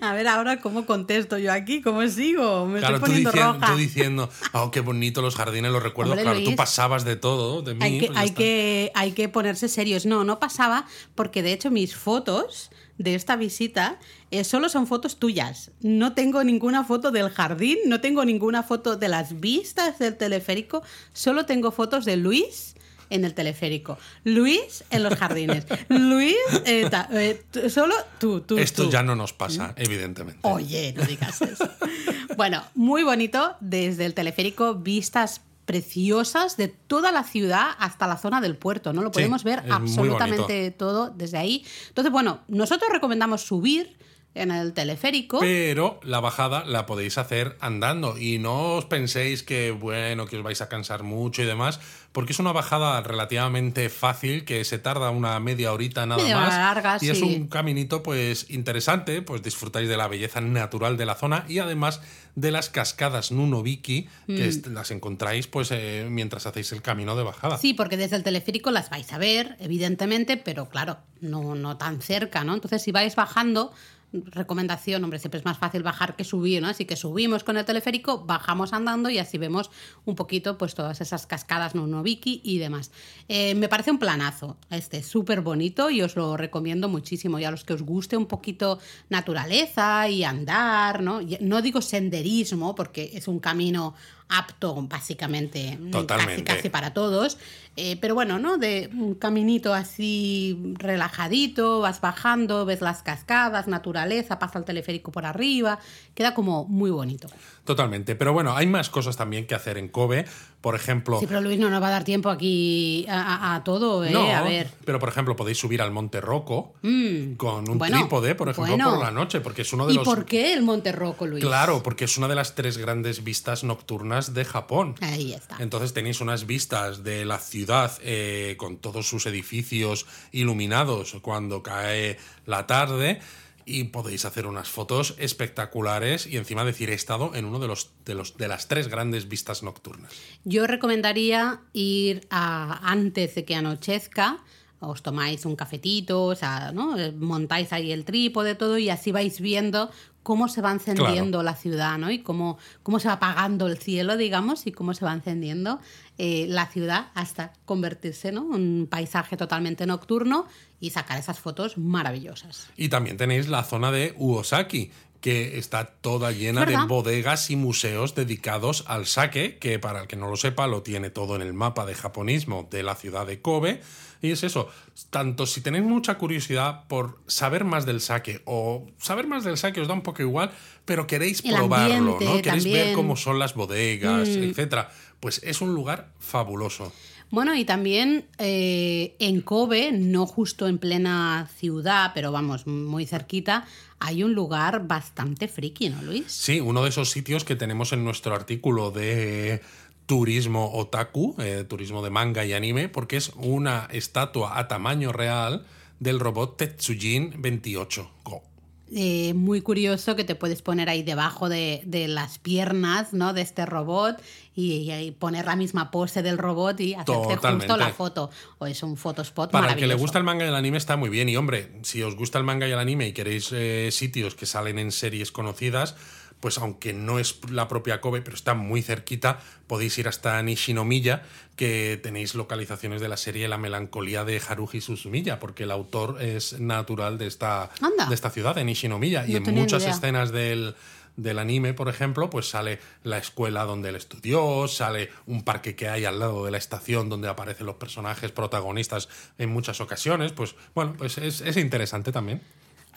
A ver ahora cómo contesto yo aquí, cómo sigo. Me estoy poniendo tú diciendo, roja. Tú diciendo, oh, qué bonito los jardines, los recuerdo. claro, tú pasabas de todo, de mí. Hay que, pues hay, que, hay que ponerse serios. No, no pasaba porque de hecho mis fotos de esta visita eh, solo son fotos tuyas. No tengo ninguna foto del jardín, no tengo ninguna foto de las vistas del teleférico, solo tengo fotos de Luis en el teleférico, Luis en los jardines, Luis, eh, eh, solo tú, tú. Esto ya no nos pasa, evidentemente. Oye, no digas eso. bueno, muy bonito desde el teleférico, vistas preciosas de toda la ciudad hasta la zona del puerto, ¿no? Lo podemos ver absolutamente todo desde ahí. Entonces, bueno, nosotros recomendamos subir en el teleférico. Pero la bajada la podéis hacer andando y no os penséis que, bueno, que os vais a cansar mucho y demás, porque es una bajada relativamente fácil que se tarda una media horita nada Media más. larga, y es un caminito pues interesante, pues disfrutáis de la belleza natural de la zona y además de las cascadas Nunobiki, que Mm. las encontráis pues eh, mientras hacéis el camino de bajada. Sí, porque desde el teleférico las vais a ver, evidentemente, pero claro, no, no tan cerca, ¿no? Entonces, si vais bajando, recomendación, hombre, siempre es más fácil bajar que subir, ¿no? Así que subimos con el teleférico, bajamos andando y así vemos un poquito, pues, todas esas cascadas Nunobiki y demás. Eh, me parece un planazo, este, súper bonito y os lo recomiendo muchísimo. Y a los que os guste un poquito naturaleza y andar, ¿no? No digo senderismo, porque es un camino apto básicamente Totalmente. casi, casi para todos eh, pero bueno no de un caminito así relajadito vas bajando ves las cascadas naturaleza pasa el teleférico por arriba queda como muy bonito Totalmente. Pero bueno, hay más cosas también que hacer en Kobe. Por ejemplo, sí pero Luis no nos va a dar tiempo aquí a, a- a todo eh no, a ver pero por ejemplo podéis subir al Monte Rocco Mm, con un bueno, trípode, por ejemplo, bueno. por la noche, porque es uno de y los por qué el Monte Roco Luis Claro, porque es una de las tres grandes vistas nocturnas de Japón. ahí está Entonces tenéis unas vistas de la ciudad eh, con todos sus edificios iluminados cuando cae la tarde y podéis hacer unas fotos espectaculares y encima decir he estado en uno de los de los de las tres grandes vistas nocturnas. Yo recomendaría ir a, antes de que anochezca, os tomáis un cafetito, o sea. Eh, montáis ahí el trípode, todo, y así vais viendo cómo se va encendiendo la ciudad, ¿no? Y cómo, cómo se va apagando el cielo, digamos, y cómo se va encendiendo eh, la ciudad hasta convertirse, ¿no? En un paisaje totalmente nocturno y sacar esas fotos maravillosas. Y también tenéis la zona de Uosaki, que está toda llena de bodegas y museos dedicados al sake, que para el que no lo sepa lo tiene todo en el mapa de japonismo de la ciudad de Kobe. Y es eso, tanto si tenéis mucha curiosidad por saber más del sake o saber más del sake os da un poco igual, pero queréis El probarlo, ambiente ¿no? Queréis ver cómo son las bodegas, Mm. etcétera. Pues es un lugar fabuloso. Bueno, y también eh, en Kobe, no justo en plena ciudad, pero vamos, muy cerquita, hay un lugar bastante friki, ¿no, Luis? Sí, uno de esos sitios que tenemos en nuestro artículo de turismo otaku, eh, turismo de manga y anime, porque es una estatua a tamaño real del robot Tetsujin 28 Go. Eh, muy curioso que te puedes poner ahí debajo de, de las piernas ¿no? de este robot y, y poner la misma pose del robot y hacerte Totalmente. justo la foto. O es un photospot Para el que le gusta el manga y el anime está muy bien. Y hombre, si os gusta el manga y el anime y queréis eh, sitios que salen en series conocidas, pues aunque no es la propia Kobe, pero está muy cerquita, podéis ir hasta Nishinomiya, que tenéis localizaciones de la serie La melancolía de Haruhi Suzumiya, porque el autor es natural de esta, Anda. de esta ciudad, de Nishinomiya. y No en tenía ni muchas idea. escenas del, del anime, por ejemplo, pues sale la escuela donde él estudió, sale un parque que hay al lado de la estación donde aparecen los personajes protagonistas en muchas ocasiones. Pues bueno, pues es, es interesante también.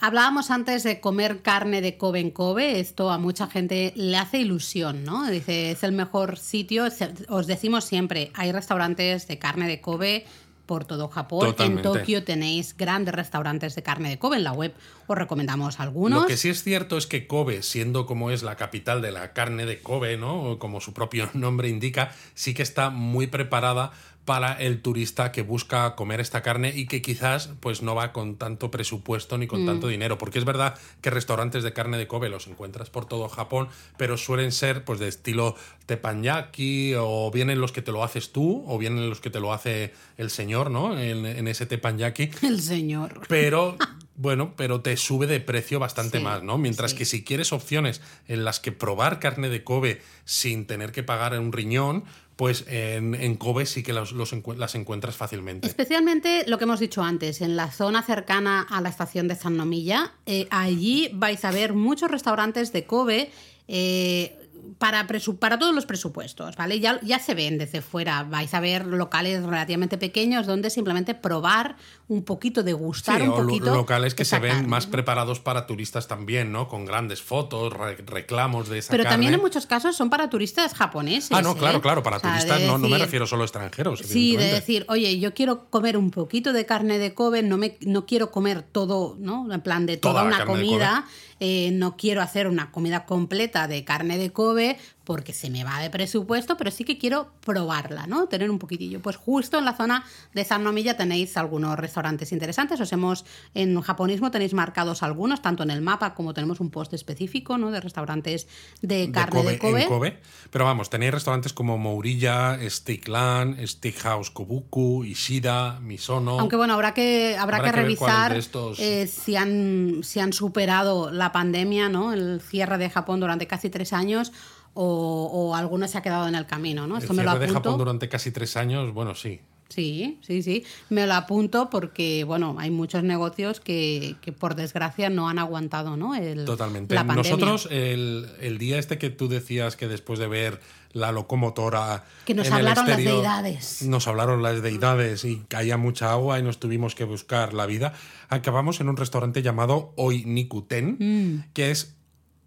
Hablábamos antes de comer carne de Kobe en Kobe. Esto a mucha gente le hace ilusión, ¿no? Dice, es el mejor sitio. Os decimos siempre, hay restaurantes de carne de Kobe por todo Japón. Totalmente. En Tokio tenéis grandes restaurantes de carne de Kobe. En la web os recomendamos algunos. Lo que sí es cierto es que Kobe, siendo como es la capital de la carne de Kobe, ¿no? Como su propio nombre indica, sí que está muy preparada para el turista que busca comer esta carne y que quizás pues no va con tanto presupuesto ni con tanto dinero, porque es verdad que restaurantes de carne de Kobe los encuentras por todo Japón, pero suelen ser pues de estilo teppanyaki o vienen los que te lo haces tú o vienen los que te lo hace el señor, ¿no? En, en ese teppanyaki El señor. pero bueno, pero te sube de precio bastante Sí, más, ¿no? Mientras sí. que si quieres opciones en las que probar carne de Kobe sin tener que pagar un riñón, pues en, en Kobe sí que las encuentras fácilmente. Especialmente lo que hemos dicho antes, en la zona cercana a la estación de San Nomilla, eh, allí vais a ver muchos restaurantes de Kobe. eh, para, para todos los presupuestos, ¿vale? Ya, ya se ven desde fuera. Vais a ver locales relativamente pequeños donde simplemente probar un poquito, degustar Sí, un o poquito. locales que se ven carne, más preparados para turistas también, ¿no? Con grandes fotos, re- reclamos de esa Pero también en muchos casos son para turistas japoneses. Ah, no, ¿eh? claro, claro, para O sea, de turistas no, no me refiero solo a extranjeros. Sí, de decir, oye, yo quiero comer un poquito de carne de Kobe, no, me, no quiero comer todo, ¿no? En plan de toda, una comida, eh, no quiero hacer una comida completa de carne de Kobe porque se me va de presupuesto, pero sí que quiero probarla, ¿no? Tener un poquitillo. Pues justo en la zona de San Nomilla tenéis algunos restaurantes interesantes. Os hemos, en japonismo tenéis marcados algunos, tanto en el mapa como tenemos un post específico, ¿no? De restaurantes de de carne de Kobe. en Kobe. Pero vamos, tenéis restaurantes como Mourilla, Steakland, Steakhouse Kobuku, Ishida, Misono. Aunque bueno, habrá que, habrá Habrá que, revisar estos- eh, si, han, si han superado la pandemia, ¿no? El cierre de Japón durante casi tres años o, o alguno se ha quedado en el camino, ¿no? el Esto me lo cierre de apunto. Japón durante casi tres años, bueno, sí. Sí, sí, sí. Me lo apunto porque, bueno, hay muchos negocios que, que por desgracia no han aguantado, ¿no? El, Totalmente. La pandemia. Nosotros, el, el día este que tú decías que después de ver la locomotora. Que nos en el hablaron las deidades. Nos hablaron las deidades y caía mucha agua y nos tuvimos que buscar la vida. Acabamos en un restaurante llamado Oi Nikuten, Mm. que es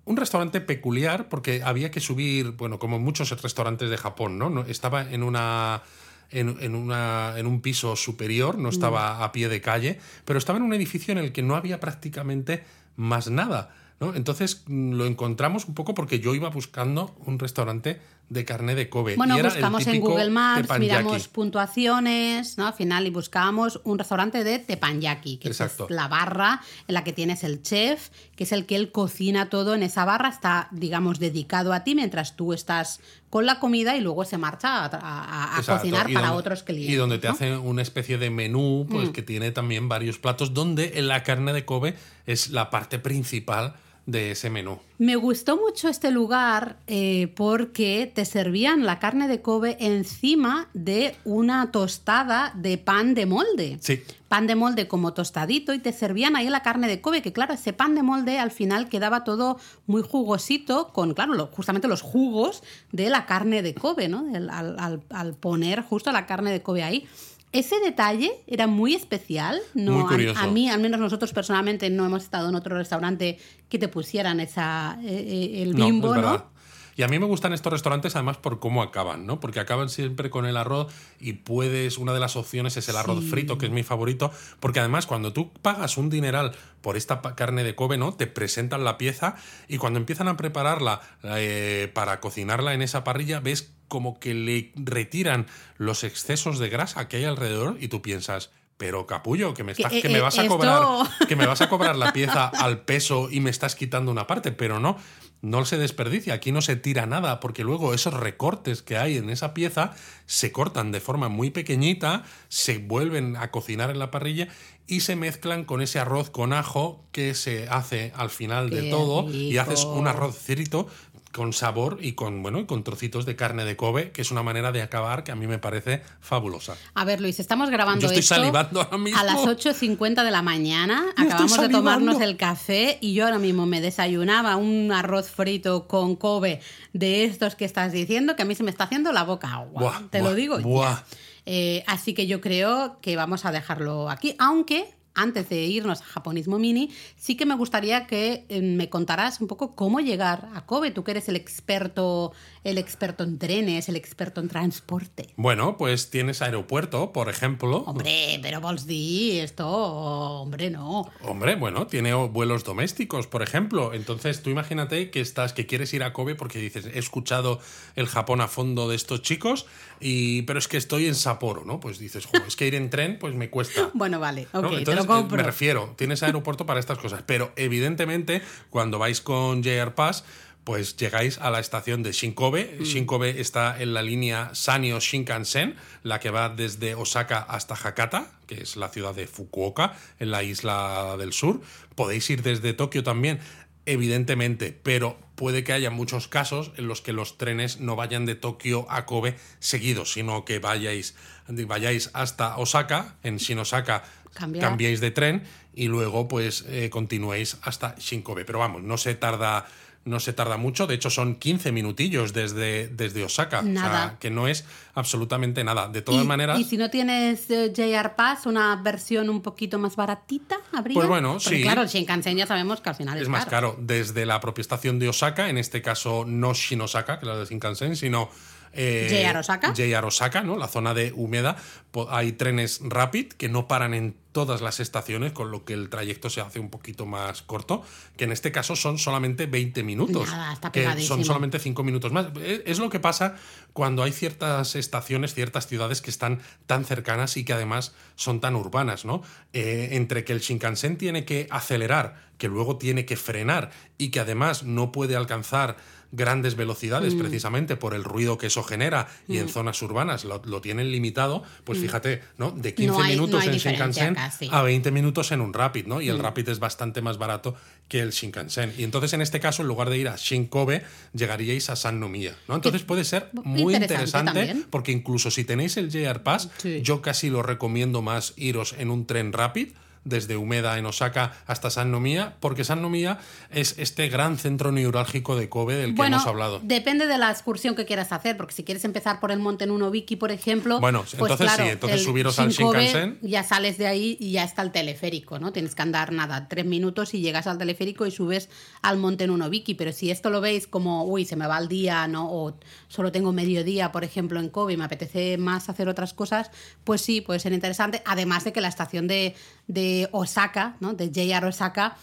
un restaurante peculiar porque había que subir, bueno, como muchos restaurantes de Japón, ¿no? Estaba en una. En, en una, en un piso superior, no estaba a pie de calle, pero estaba en un edificio en el que no había prácticamente más nada. ¿no? Entonces mm, lo encontramos un poco porque yo iba buscando un restaurante de carne de Kobe. Bueno, y era el buscamos en típico Google Maps, miramos puntuaciones, ¿no? Al final, y buscábamos un restaurante de teppanyaki, que es Exacto. la barra en la que tienes el chef, que es el que él cocina todo en esa barra, está, digamos, dedicado a ti mientras tú estás con la comida y luego se marcha a, a- a cocinar para donde- otros clientes. Y donde te ¿no? hacen una especie de menú, Mm. pues que tiene también varios platos, donde la carne de Kobe es la parte principal de ese menú. Me gustó mucho este lugar eh, porque te servían la carne de Kobe encima de una tostada de pan de molde. Sí. Pan de molde como tostadito y te servían ahí la carne de Kobe, que claro, ese pan de molde al final quedaba todo muy jugosito con, claro, lo- justamente los jugos de la carne de Kobe, ¿no? Al- al poner justo la carne de Kobe ahí. Ese detalle era muy especial. No, Muy a- curioso. A, mí, al menos nosotros personalmente, no hemos estado en otro restaurante que te pusieran esa, eh, eh, el bimbo, ¿no? Y a mí me gustan estos restaurantes además por cómo acaban, ¿no? Porque acaban siempre con el arroz y puedes, una de las opciones es el arroz Sí. frito, que es mi favorito, porque además cuando tú pagas un dineral por esta carne de Kobe, ¿no? Te presentan la pieza y cuando empiezan a prepararla eh, para cocinarla en esa parrilla, ves como que le retiran los excesos de grasa que hay alrededor y tú piensas... Pero capullo, que me Que, estás, que, eh, me eh, vas a esto- cobrar, que me vas a cobrar la pieza al peso y me estás quitando una parte, pero no, no se desperdicia, aquí no se tira nada, porque luego esos recortes que hay en esa pieza se cortan de forma muy pequeñita, se vuelven a cocinar en la parrilla y se mezclan con ese arroz con ajo que se hace al final de todo y haces un arroz frito con sabor y con bueno y con trocitos de carne de Kobe, que es una manera de acabar que a mí me parece fabulosa. A ver, Luis, estamos grabando Yo estoy esto salivando ahora mismo. a las 8.50 de la mañana. Yo Acabamos de tomarnos el café y yo ahora mismo me desayunaba un arroz frito con Kobe de estos que estás diciendo, que a mí se me está haciendo la boca agua. Buah, Te buah, lo digo. buah. Eh, así que yo creo que vamos a dejarlo aquí, aunque antes de irnos a Japonismo Mini, sí que me gustaría que eh, me contaras un poco cómo llegar a Kobe, tú que eres el experto, el experto en trenes, el experto en transporte. Bueno, pues tienes aeropuerto, por ejemplo. Hombre, pero vols dir esto, hombre, no. Hombre, bueno, tiene vuelos domésticos, por ejemplo. Entonces, tú imagínate que estás, que quieres ir a Kobe porque dices, he escuchado el Japón a fondo de estos chicos, y pero es que estoy en Sapporo, ¿no? Pues dices, "Jo, es que ir en tren, pues me cuesta. Bueno, vale, ok, ¿no? te Entonces, lo compro. eh, me refiero, tienes aeropuerto para estas cosas, pero evidentemente cuando vais con JR Pass, pues llegáis a la estación de Shinkobe. Mm. Shinkobe está en la línea Sanyo Shinkansen, la que va desde Osaka hasta Hakata, que es la ciudad de Fukuoka, en la isla del sur. Podéis ir desde Tokio también, evidentemente, pero puede que haya muchos casos en los que los trenes no vayan de Tokio a Kobe seguidos, sino que vayáis, vayáis hasta Osaka, en Shinosaka Cambiar. cambiéis de tren y luego pues eh, continuéis hasta Shinkobe. Pero vamos, no se tarda no se tarda mucho, de hecho son 15 minutillos desde, desde Osaka, Nada. o sea, que no es absolutamente nada. De todas y, maneras... Y si no tienes eh, JR Pass, una versión un poquito más baratita, ¿habría? Pues bueno, Porque, sí. Claro, el Shinkansen ya sabemos que al final es, Es más caro desde la propia estación de Osaka, en este caso no Shinosaka, que es la de Shinkansen, sino eh, JR Osaka. JR Osaka, ¿no? La zona de Umeda. Po- Hay trenes Rapid que no paran en todas las estaciones, con lo que el trayecto se hace un poquito más corto, que en este caso son solamente 20 minutos. Nada, está que son solamente 5 minutos más. Es es lo que pasa cuando hay ciertas estaciones, ciertas ciudades que están tan cercanas y que además son tan urbanas, ¿no? Eh, entre que el Shinkansen tiene que acelerar, que luego tiene que frenar y que además no puede alcanzar grandes velocidades Mm. precisamente por el ruido que eso genera y en zonas urbanas lo, lo tienen limitado, pues fíjate, ¿no? De 15 Mm. No hay- minutos no en Shinkansen casi. a 20 minutos en un Rapid, ¿no? Y Mm. el Rapid es bastante más barato que el Shinkansen. Y entonces en este caso, en lugar de ir a Shinkobe, llegaríais a San Nomiya, ¿no? Entonces puede ser muy Interesante porque incluso si tenéis el JR Pass, Sí. yo casi lo recomiendo más iros en un tren Rapid desde Umeda en Osaka hasta San Nomiya, porque San Nomiya es este gran centro neurálgico de Kobe del que bueno, hemos hablado. depende de la excursión que quieras hacer, porque si quieres empezar por el monte Nunobiki, por ejemplo, Bueno, pues entonces sí, entonces subiros al Shinkansen. Ya sales de ahí y ya está el teleférico, ¿no? Tienes que andar nada, tres minutos y llegas al teleférico y subes al monte Nunobiki. Pero si esto lo veis como, uy, se me va el día, ¿no? O solo tengo medio día, por ejemplo, en Kobe y me apetece más hacer otras cosas, pues sí, puede ser interesante. Además de que la estación de, de Osaka, ¿no? De JR Osaka.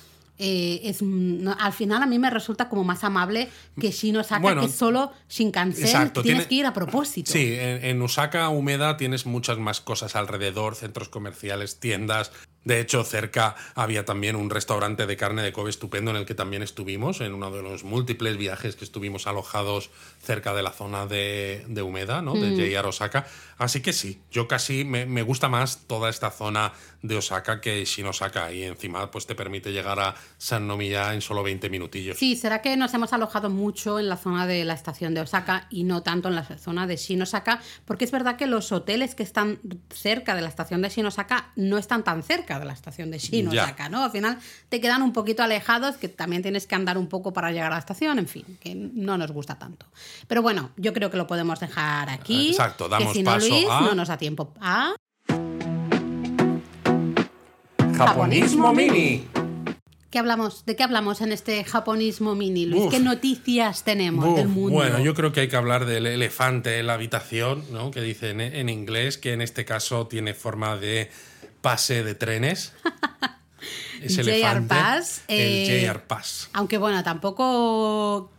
eh, es, mm, no, al final a mí me resulta como más amable que Shin Osaka, Bueno, que solo Shinkansen exacto, tienes tiene- que ir a propósito. Sí, en, en Osaka, Umeda, tienes muchas más cosas alrededor, centros comerciales, tiendas. De hecho, cerca había también un restaurante de carne de Kobe estupendo en el que también estuvimos, en uno de los múltiples viajes que estuvimos alojados cerca de la zona de, de Umeda, ¿no? De JR Osaka. Así que sí, yo casi me, me gusta más toda esta zona de Osaka que Shin Osaka. Y encima, pues te permite llegar a San Nomiya en solo 20 minutillos. Sí, será que nos hemos alojado mucho en la zona de la estación de Osaka y no tanto en la zona de Shin Osaka, porque es verdad que los hoteles que están cerca de la estación de Shin Osaka no están tan cerca de la estación de Shin. Osaka, ¿no? Al final te quedan un poquito alejados, que también tienes que andar un poco para llegar a la estación, en fin, que no nos gusta tanto. Pero bueno, yo creo que lo podemos dejar aquí. Exacto, damos que si no, paso Luis, a- no nos da tiempo a... Japonismo Mini. ¿Qué hablamos? ¿De qué hablamos en este japonismo mini, Luis? Uf. ¿Qué noticias tenemos Uf, del mundo? Bueno, yo creo que hay que hablar del elefante en la habitación, ¿no? Que dicen en inglés, que en este caso tiene forma de pase de trenes. JR elefante, Pass, el eh, JR Pass. Aunque bueno, tampoco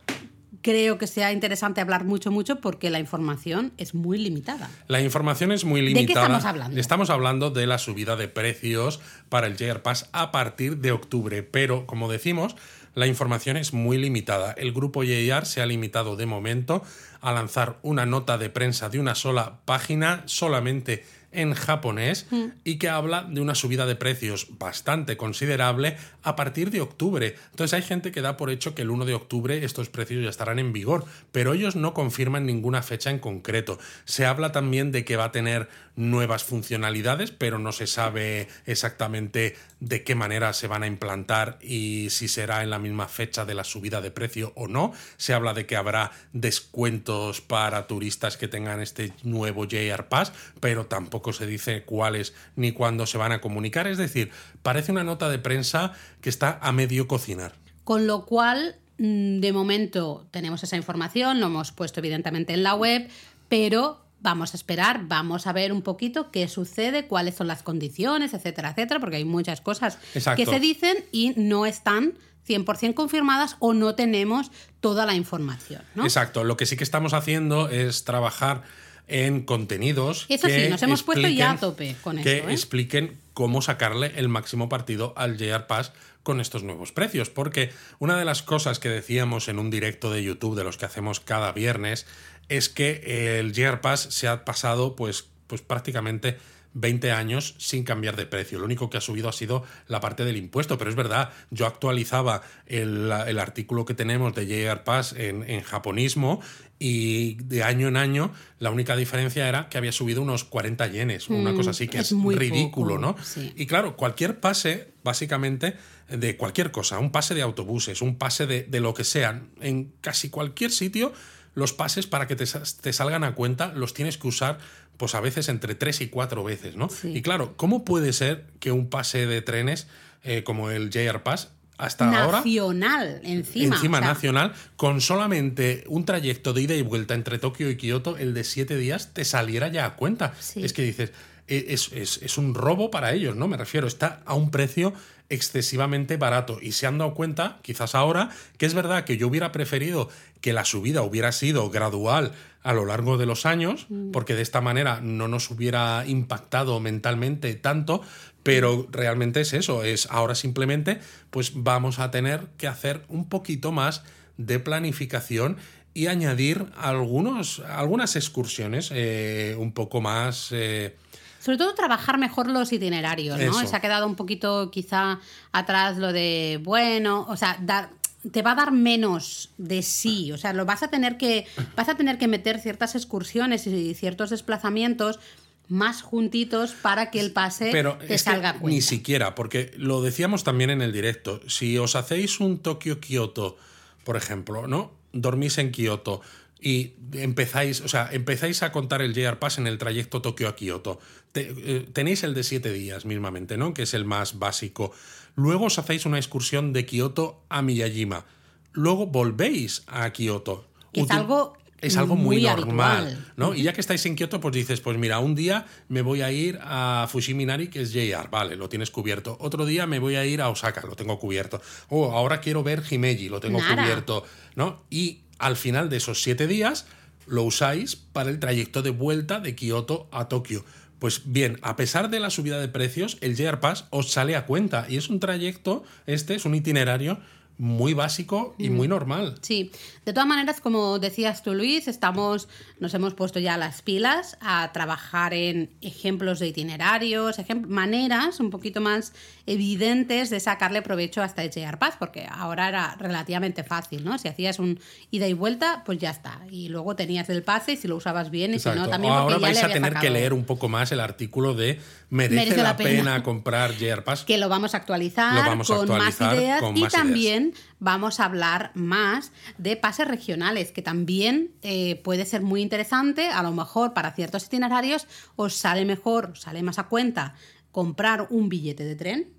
creo que sea interesante hablar mucho, mucho, porque la información es muy limitada. La información es muy qué limitada. estamos hablando? Estamos hablando de la subida de precios para el JR Pass a partir de octubre, pero como decimos, la información es muy limitada. El grupo JR se ha limitado de momento a lanzar una nota de prensa de una sola página, solamente en japonés, Mm. y que habla de una subida de precios bastante considerable a partir de octubre. Entonces hay gente que da por hecho que el 1 de octubre estos precios ya estarán en vigor, pero ellos no confirman ninguna fecha en concreto. Se habla también de que va a tener nuevas funcionalidades, pero no se sabe exactamente de qué manera se van a implantar y si será en la misma fecha de la subida de precio o no. Se habla de que habrá descuentos para turistas que tengan este nuevo JR Pass, pero tampoco se dice cuáles ni cuándo se van a comunicar. Es decir, parece una nota de prensa que está a medio cocinar. Con lo cual, mm, de momento tenemos esa información, lo hemos puesto evidentemente en la web, pero vamos a esperar, vamos a ver un poquito qué sucede, cuáles son las condiciones, etcétera, etcétera, porque hay muchas cosas Exacto. que se dicen y no están 100% confirmadas o no tenemos toda la información. ¿no? Exacto, lo que sí que estamos haciendo es trabajar en contenidos. Eso sí, que nos hemos puesto ya a tope con que esto, ¿eh? expliquen cómo sacarle el máximo partido al JR Pass con estos nuevos precios. Porque una de las cosas que decíamos en un directo de YouTube de los que hacemos cada viernes es que el JR Pass se ha pasado pues, pues prácticamente 20 años sin cambiar de precio. Lo único que ha subido ha sido la parte del impuesto, pero es verdad, yo actualizaba el, artículo que tenemos de JR Pass en, en japonismo y de año en año la única diferencia era que había subido unos 40 yenes, una mm, cosa así que es, ridículo, ¿no? Y claro, cualquier pase, básicamente, de cualquier cosa, un pase de autobuses, un pase de, de lo que sea, en casi cualquier sitio, los pases para que te, te, salgan a cuenta los tienes que usar pues a veces entre tres y cuatro veces, ¿no? Y claro, ¿cómo puede ser que un pase de trenes eh, como el JR Pass hasta ahora. Nacional, encima. Encima nacional, con solamente un trayecto de ida y vuelta entre Tokio y Kioto, el de siete días, te saliera ya a cuenta. Es que dices, e, es, es, un robo para ellos, ¿no? Me refiero, está a un precio excesivamente barato y se han dado cuenta, quizás ahora, que es verdad que yo hubiera preferido que la subida hubiera sido gradual a lo largo de los años, mm. porque de esta manera no nos hubiera impactado mentalmente tanto, pero realmente es eso, es ahora simplemente pues vamos a tener que hacer un poquito más de planificación y añadir algunos, algunas excursiones eh, un poco más... Eh, sobre todo trabajar mejor los itinerarios, ¿no? Se ha quedado un poquito quizá atrás lo de, bueno, o sea, dar, te va a dar menos de sí, o sea, lo vas a tener que vas a tener que meter ciertas excursiones y ciertos desplazamientos más juntitos para que el pase Pero te salga Ni siquiera, porque lo decíamos también en el directo. Si os hacéis un Tokio-Kioto, por ejemplo, ¿no? Dormís en Kioto y empezáis, o sea, empezáis a contar el JR Pass en el trayecto Tokio a Kioto. Eh, tenéis el de siete días mismamente, ¿no? Que es el más básico. Luego os hacéis una excursión de Kioto a Miyajima. Luego volvéis a Kioto. Es algo es algo muy, normal, ¿no? Y ya que estáis en Kioto, pues dices, pues mira, un día me voy a ir a Fushiminari, que es JR, vale, lo tienes cubierto. Otro día me voy a ir a Osaka, lo tengo cubierto. Oh, ahora quiero ver Himeji, lo tengo cubierto, ¿no? Y al final de esos siete días lo usáis para el trayecto de vuelta de Kioto a Tokio. Pues bien, a pesar de la subida de precios, el JR Pass os sale a cuenta y es un trayecto, este es un itinerario muy básico y muy normal. Sí, de todas maneras, como decías tú, Luis, estamos, nos hemos puesto ya las pilas a trabajar en ejemplos de itinerarios, maneras un poquito más evidentes de sacarle provecho hasta este Pass, porque ahora era relativamente fácil, ¿no? Si hacías un ida y vuelta, pues ya está. Y luego tenías el pase y si lo usabas bien, y si no, también. Ahora vais a tener que leer un poco más el artículo de merece, la, pena. comprar JR Pass. Que lo vamos a actualizar con más ideas y también vamos a hablar más de pases regionales, que también eh, puede ser muy interesante. A lo mejor para ciertos itinerarios os sale mejor, os sale más a cuenta comprar un billete de tren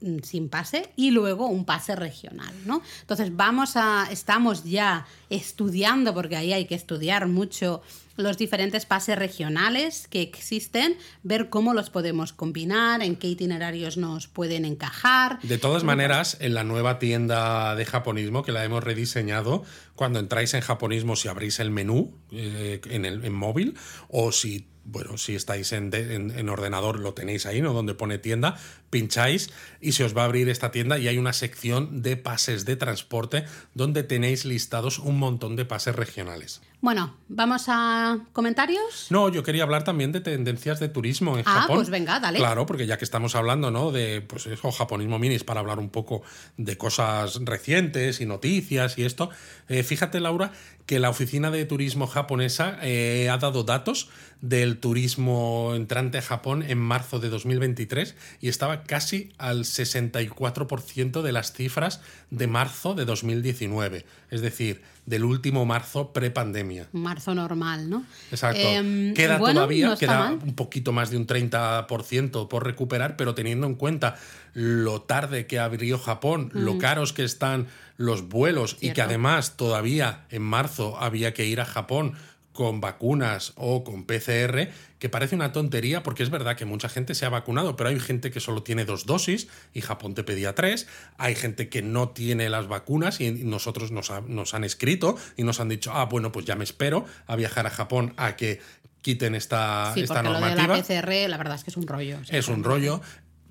mm, sin pase y luego un pase regional, ¿no? Entonces vamos a, estamos ya estudiando, porque ahí hay que estudiar mucho los diferentes pases regionales que existen, ver cómo los podemos combinar, en qué itinerarios nos pueden encajar. De todas maneras, en la nueva tienda de japonismo que la hemos rediseñado, cuando entráis en japonismo, si abrís el menú eh, en el en móvil o si bueno, si estáis en, en, ordenador lo tenéis ahí, ¿no? Donde pone tienda, pincháis y se os va a abrir esta tienda y hay una sección de pases de transporte donde tenéis listados un montón de pases regionales. Bueno, ¿vamos a comentarios? No, yo quería hablar también de tendencias de turismo en ah, Japón. Ah, pues venga, dale. Claro, porque ya que estamos hablando, ¿no? De, pues eso, japonismo minis, para hablar un poco de cosas recientes y noticias y esto. Eh, fíjate, Laura, que la oficina de turismo japonesa eh, ha dado datos del turismo entrante a Japón en marzo de 2023 y estaba casi al 64% de las cifras de marzo de 2019. Es decir, del último marzo prepandemia. Marzo normal, ¿no? Exacto. Em, queda todavía, queda un poquito más de un 30% por recuperar, pero teniendo en cuenta lo tarde que abrió Japón, lo mm. caros que están los vuelos y que además todavía en marzo había que ir a Japón con vacunas o con PCR, que parece una tontería porque es verdad que mucha gente se ha vacunado, pero hay gente que solo tiene dos dosis y Japón te pedía tres, hay gente que no tiene las vacunas y nosotros nos, nos han escrito y nos han dicho, ah, bueno, pues ya me espero a viajar a Japón a que quiten esta, sí, esta normativa. Lo de la PCR, la verdad es que es un rollo. es un rollo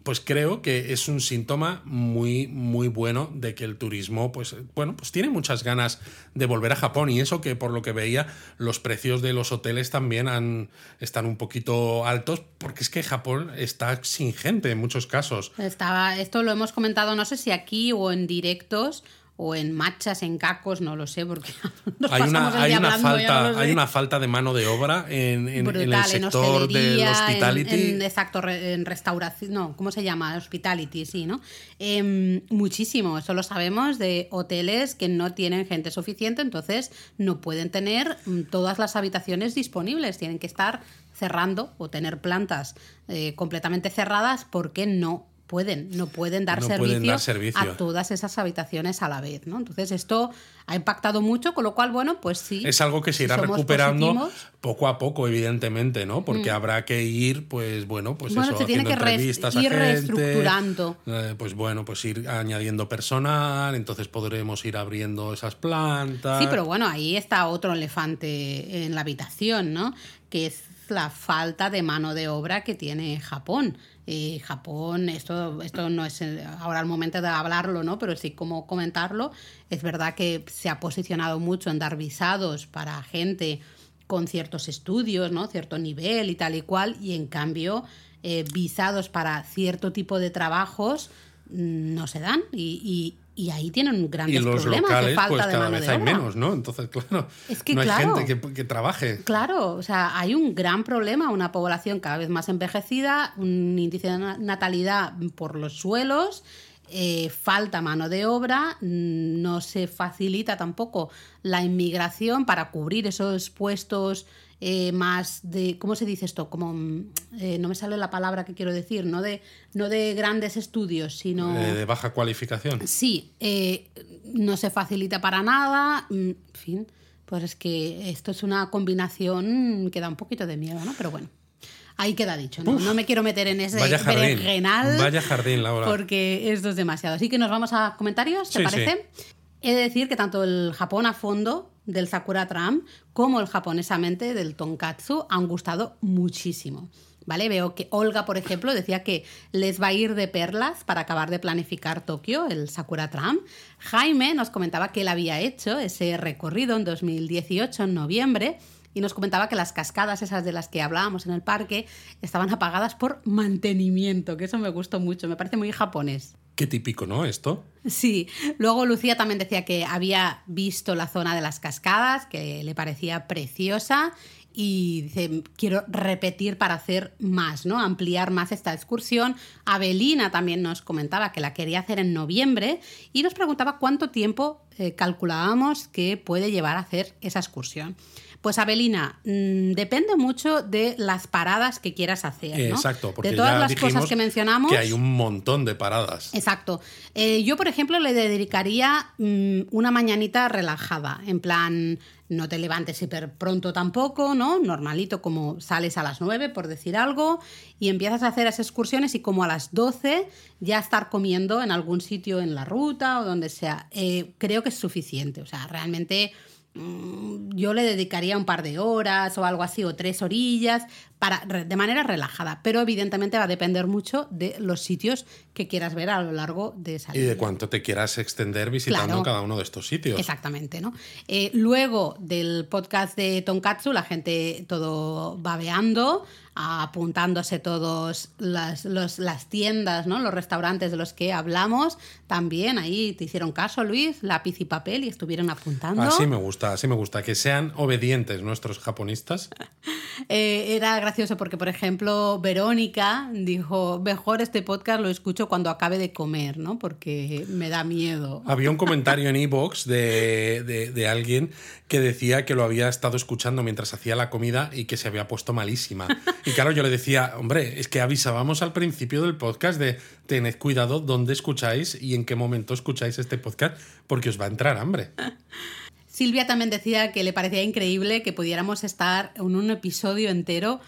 pues creo que es un síntoma muy, muy bueno de que el turismo, pues, bueno, pues tiene muchas ganas de volver a Japón. Y eso que por lo que veía, los precios de los hoteles también han, están un poquito altos, porque es que Japón está sin gente en muchos casos. Estaba, esto lo hemos comentado, no sé si aquí o en directos o en machas, en cacos, no lo sé, porque hay una, hay una falta, hay una falta de mano de obra en, el sector del hospitality. En, exacto, en restauración, no, ¿cómo se llama? Hospitality, sí, ¿no? Em, muchísimo, eso lo sabemos de hoteles que no tienen gente suficiente, entonces no pueden tener mm, todas las habitaciones disponibles, tienen que estar cerrando o tener plantas eh, completamente cerradas porque no pueden, no pueden dar, servicio, a todas esas habitaciones a la vez, ¿no? Entonces esto ha impactado mucho, con lo cual, bueno, pues sí. Es algo que se irá recuperando poco a poco, evidentemente, ¿no? Porque mm. habrá que ir, pues bueno, pues bueno, se tiene que ir reestructurando. Eh, pues bueno, pues ir añadiendo personal, entonces podremos ir abriendo esas plantas. Sí, pero bueno, ahí está otro elefante en la habitación, ¿no? Que es la falta de mano de obra que tiene Japón. Japón, esto, esto no es ahora el momento de hablarlo, ¿no? Pero sí como comentarlo. Es verdad que se ha posicionado mucho en dar visados para gente con ciertos estudios, ¿no? Cierto nivel y tal y cual. Y en cambio, eh, visados para cierto tipo de trabajos mm, no se dan. y ahí tienen grandes y los problemas locales, de falta pues cada de mano vez de hay obra. menos, ¿no? Entonces, claro, es que, no hay claro, gente que, que, trabaje. Claro, o sea, hay un gran problema, una población cada vez más envejecida, un índice de natalidad por los suelos, eh, falta mano de obra, no se facilita tampoco la inmigración para cubrir esos puestos eh, más de, ¿cómo se dice esto? Como, eh, no me sale la palabra que quiero decir, no de, no de grandes estudios, sino... Eh, de baja cualificación. Sí, eh, no se facilita para nada, mm, en fin, pues es que esto es una combinación que da un poquito de miedo, ¿no? Pero bueno. Ahí queda dicho, ¿no? Uf, no me quiero meter en ese Vaya jardín. berenjenal. Vaya jardín, Laura. Porque esto es demasiado. Así que nos vamos a comentarios, ¿te Sí, parece? He de decir que tanto el Japón a fondo del Sakura Tram como el japonesamente del Tonkatsu han gustado muchísimo. ¿Vale? Veo que Olga, por ejemplo, decía que les va a ir de perlas para acabar de planificar Tokio, el Sakura Tram. Jaime nos comentaba que él había hecho ese recorrido en 2018, en noviembre, y nos comentaba que las cascadas esas de las que hablábamos en el parque estaban apagadas por mantenimiento, que eso me gustó mucho, me parece muy japonés. Qué típico, ¿no? Esto. Sí, luego Lucía también decía que había visto la zona de las cascadas, que le parecía preciosa y dice, quiero repetir para hacer más, ¿no? Ampliar más esta excursión. Abelina también nos comentaba que la quería hacer en noviembre y nos preguntaba cuánto tiempo eh, calculábamos que puede llevar a hacer esa excursión. Pues Abelina, mmm, depende mucho de las paradas que quieras hacer. ¿no? Exacto, porque de todas ya las cosas que mencionamos. Que hay un montón de paradas. Exacto. Eh, yo, por ejemplo, le dedicaría mmm, una mañanita relajada, en plan, no te levantes hiper pronto tampoco, ¿no? Normalito, como sales a las 9, por decir algo, y empiezas a hacer esas excursiones y como a las 12 ya estar comiendo en algún sitio en la ruta o donde sea. Eh, creo que es suficiente. O sea, realmente mm, yo le dedicaría un par de horas o algo así, o tres orillas, para, de manera relajada. Pero evidentemente va a depender mucho de los sitios que quieras ver a lo largo de esa Y de cuánto te quieras extender visitando Claro. cada uno de estos sitios. Exactamente, ¿no? Eh, luego del podcast de Tonkatsu, la gente todo babeando, apuntándose todos las, los- las tiendas, ¿no? Los restaurantes de los que hablamos. También ahí te hicieron caso, Luis, lápiz y papel y estuvieron apuntando. Así me gusta, así me gusta. Que sean obedientes nuestros japonistas. Eh, era gracioso porque, por ejemplo, Verónica dijo, mejor este podcast lo escucho cuando acabe de comer, ¿no? Porque me da miedo. Había un comentario en Evox de, de, de alguien que decía que lo había estado escuchando mientras hacía la comida y que se había puesto malísima. Y claro, yo le decía, hombre, es que avisábamos al principio del podcast de tened cuidado dónde escucháis y en qué momento escucháis este podcast porque os va a entrar hambre. Silvia también decía que le parecía increíble que pudiéramos estar en un episodio entero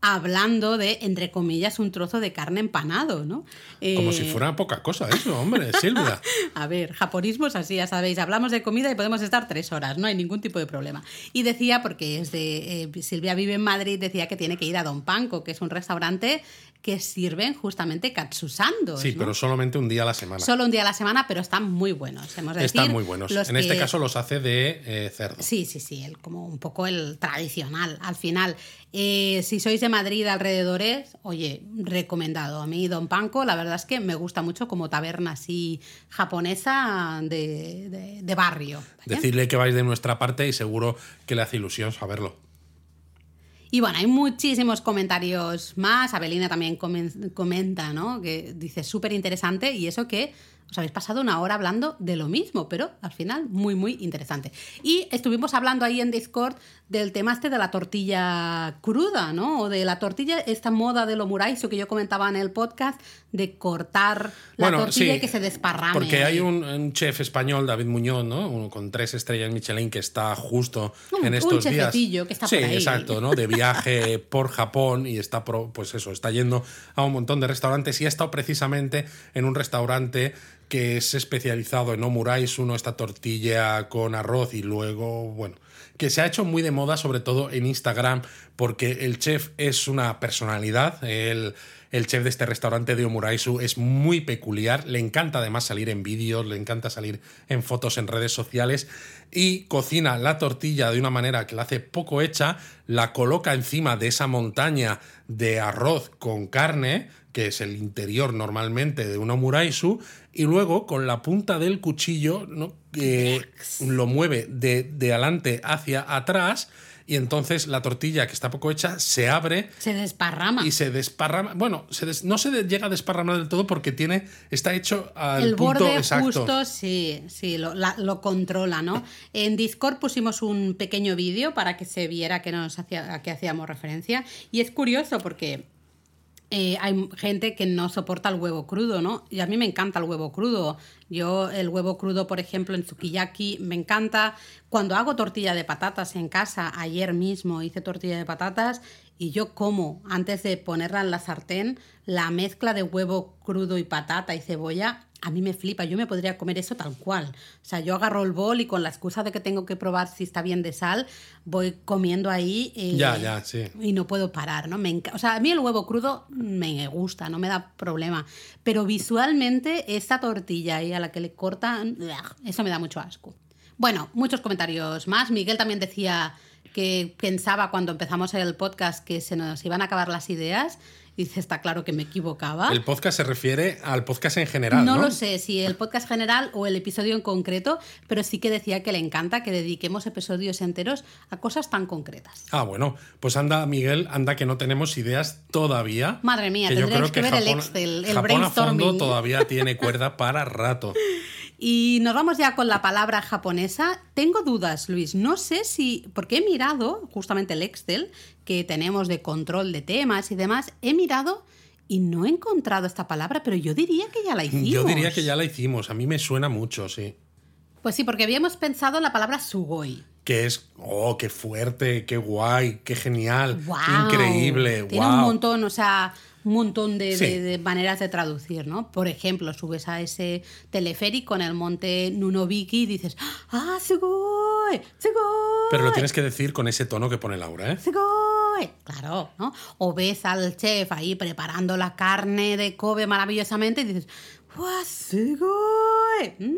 hablando de, entre comillas, un trozo de carne empanado, ¿no? Como Eh, si fuera poca cosa eso, hombre, Silvia. a ver, japonismos así, ya sabéis, hablamos de comida y podemos estar tres horas, no hay ningún tipo de problema. Y decía, porque es de, eh, Silvia vive en Madrid, decía que tiene que ir a Don Panco, que es un restaurante que sirven justamente katsusandos. Sí, ¿no? pero solamente un día a la semana. Solo un día a la semana, pero están muy buenos. Hemos de Están decir, muy buenos. En este caso los hace de eh, cerdo. Sí, sí, sí, el, como un poco el tradicional. Al final, eh, si sois de Madrid alrededores, oye, recomendado. A mí Don Panco, la verdad es que me gusta mucho como taberna así japonesa de, de- de barrio. ¿vale? Decidle que vais de nuestra parte y seguro que le hace ilusión saberlo. Y bueno, hay muchísimos comentarios más. Abelina también comen- comenta, ¿no? Que dice súper interesante y eso que os habéis pasado una hora hablando de lo mismo, pero al final muy, muy interesante. Y estuvimos hablando ahí en Discord del tema este de la tortilla cruda, ¿no? O de la tortilla, esta moda de lo muraisu que yo comentaba en el podcast, de cortar la Bueno, tortilla sí, y que se desparrame. Porque hay un, un chef español, David Muñoz, ¿no? Uno con tres estrellas Michelin que está justo Un- en un estos días. chefecillo que está sí, por ahí. exacto, ¿no? De viaje por Japón y está, pro- pues eso, está yendo a un montón de restaurantes y ha estado precisamente en un restaurante que es especializado en omurais, uno esta tortilla con arroz y luego, bueno, que se ha hecho muy de moda, sobre todo en Instagram, porque el chef es una personalidad, el, el chef de este restaurante de Omuraisu es muy peculiar, le encanta además salir en vídeos, le encanta salir en fotos en redes sociales y cocina la tortilla de una manera que la hace poco hecha, la coloca encima de esa montaña de arroz con carne, que es el interior normalmente de un omuraisu, y luego con la punta del cuchillo ¿no? eh, lo mueve de, de adelante hacia atrás y entonces la tortilla que está poco hecha se abre Se desparrama. y se desparrama. Bueno, se des- no se de- llega a desparramar del todo porque tiene está hecho al el punto borde exacto. justo, sí, sí, lo, la- lo controla, ¿no? En Discord pusimos un pequeño vídeo para que se viera que nos hacía, a qué hacíamos referencia. Y es curioso porque eh, hay gente que no soporta el huevo crudo, ¿no? Y a mí me encanta el huevo crudo. Yo el huevo crudo, por ejemplo, en sukiyaki me encanta. Cuando hago tortilla de patatas en casa, ayer mismo hice tortilla de patatas y yo como, antes de ponerla en la sartén, la mezcla de huevo crudo y patata y cebolla, a mí me flipa. Yo me podría comer eso tal cual. O sea, yo agarro el bol y con la excusa de que tengo que probar si está bien de sal, voy comiendo ahí. eh, Ya, ya, sí. y no puedo parar, ¿no? Me o sea, a mí el huevo crudo me gusta, no me da problema. Pero visualmente, esta tortilla ahí a la que le cortan, eso me da mucho asco. Bueno, muchos comentarios más. Miguel también decía que pensaba cuando empezamos el podcast que se nos iban a acabar las ideas. Dice, está claro que me equivocaba. El podcast se refiere al podcast en general, ¿no? No lo sé si el podcast general o el episodio en concreto, pero sí que decía que le encanta que dediquemos episodios enteros a cosas tan concretas. Ah, bueno, pues anda, Miguel, anda que no tenemos ideas todavía. Madre mía, que yo creo que ver el Japón- Excel, el Japón a fondo brainstorming. todavía tiene cuerda para rato. Y nos vamos ya con la palabra japonesa. Tengo dudas, Luis. No sé si. Porque he mirado justamente el Excel que tenemos de control de temas y demás. He mirado y no he encontrado esta palabra, pero yo diría que ya la hicimos. Yo diría que ya la hicimos, a mí me suena mucho, sí. Pues sí, porque habíamos pensado en la palabra sugoi. Que es, oh, qué fuerte, qué guay, qué genial, ¡Guau! increíble, Tiene wow. un montón, o sea, un montón de, Sí. de- de maneras de traducir, ¿no? Por ejemplo, subes a ese teleférico en el monte Nunobiki y dices, ¡ah, sugoi! ¡sugoi! Pero lo tienes que decir con ese tono que pone Laura, ¿eh? ¡Sugoi! Claro, ¿no? O ves al chef ahí preparando la carne de Kobe maravillosamente y dices, ¡Wow, sugoi! ¡Mmm!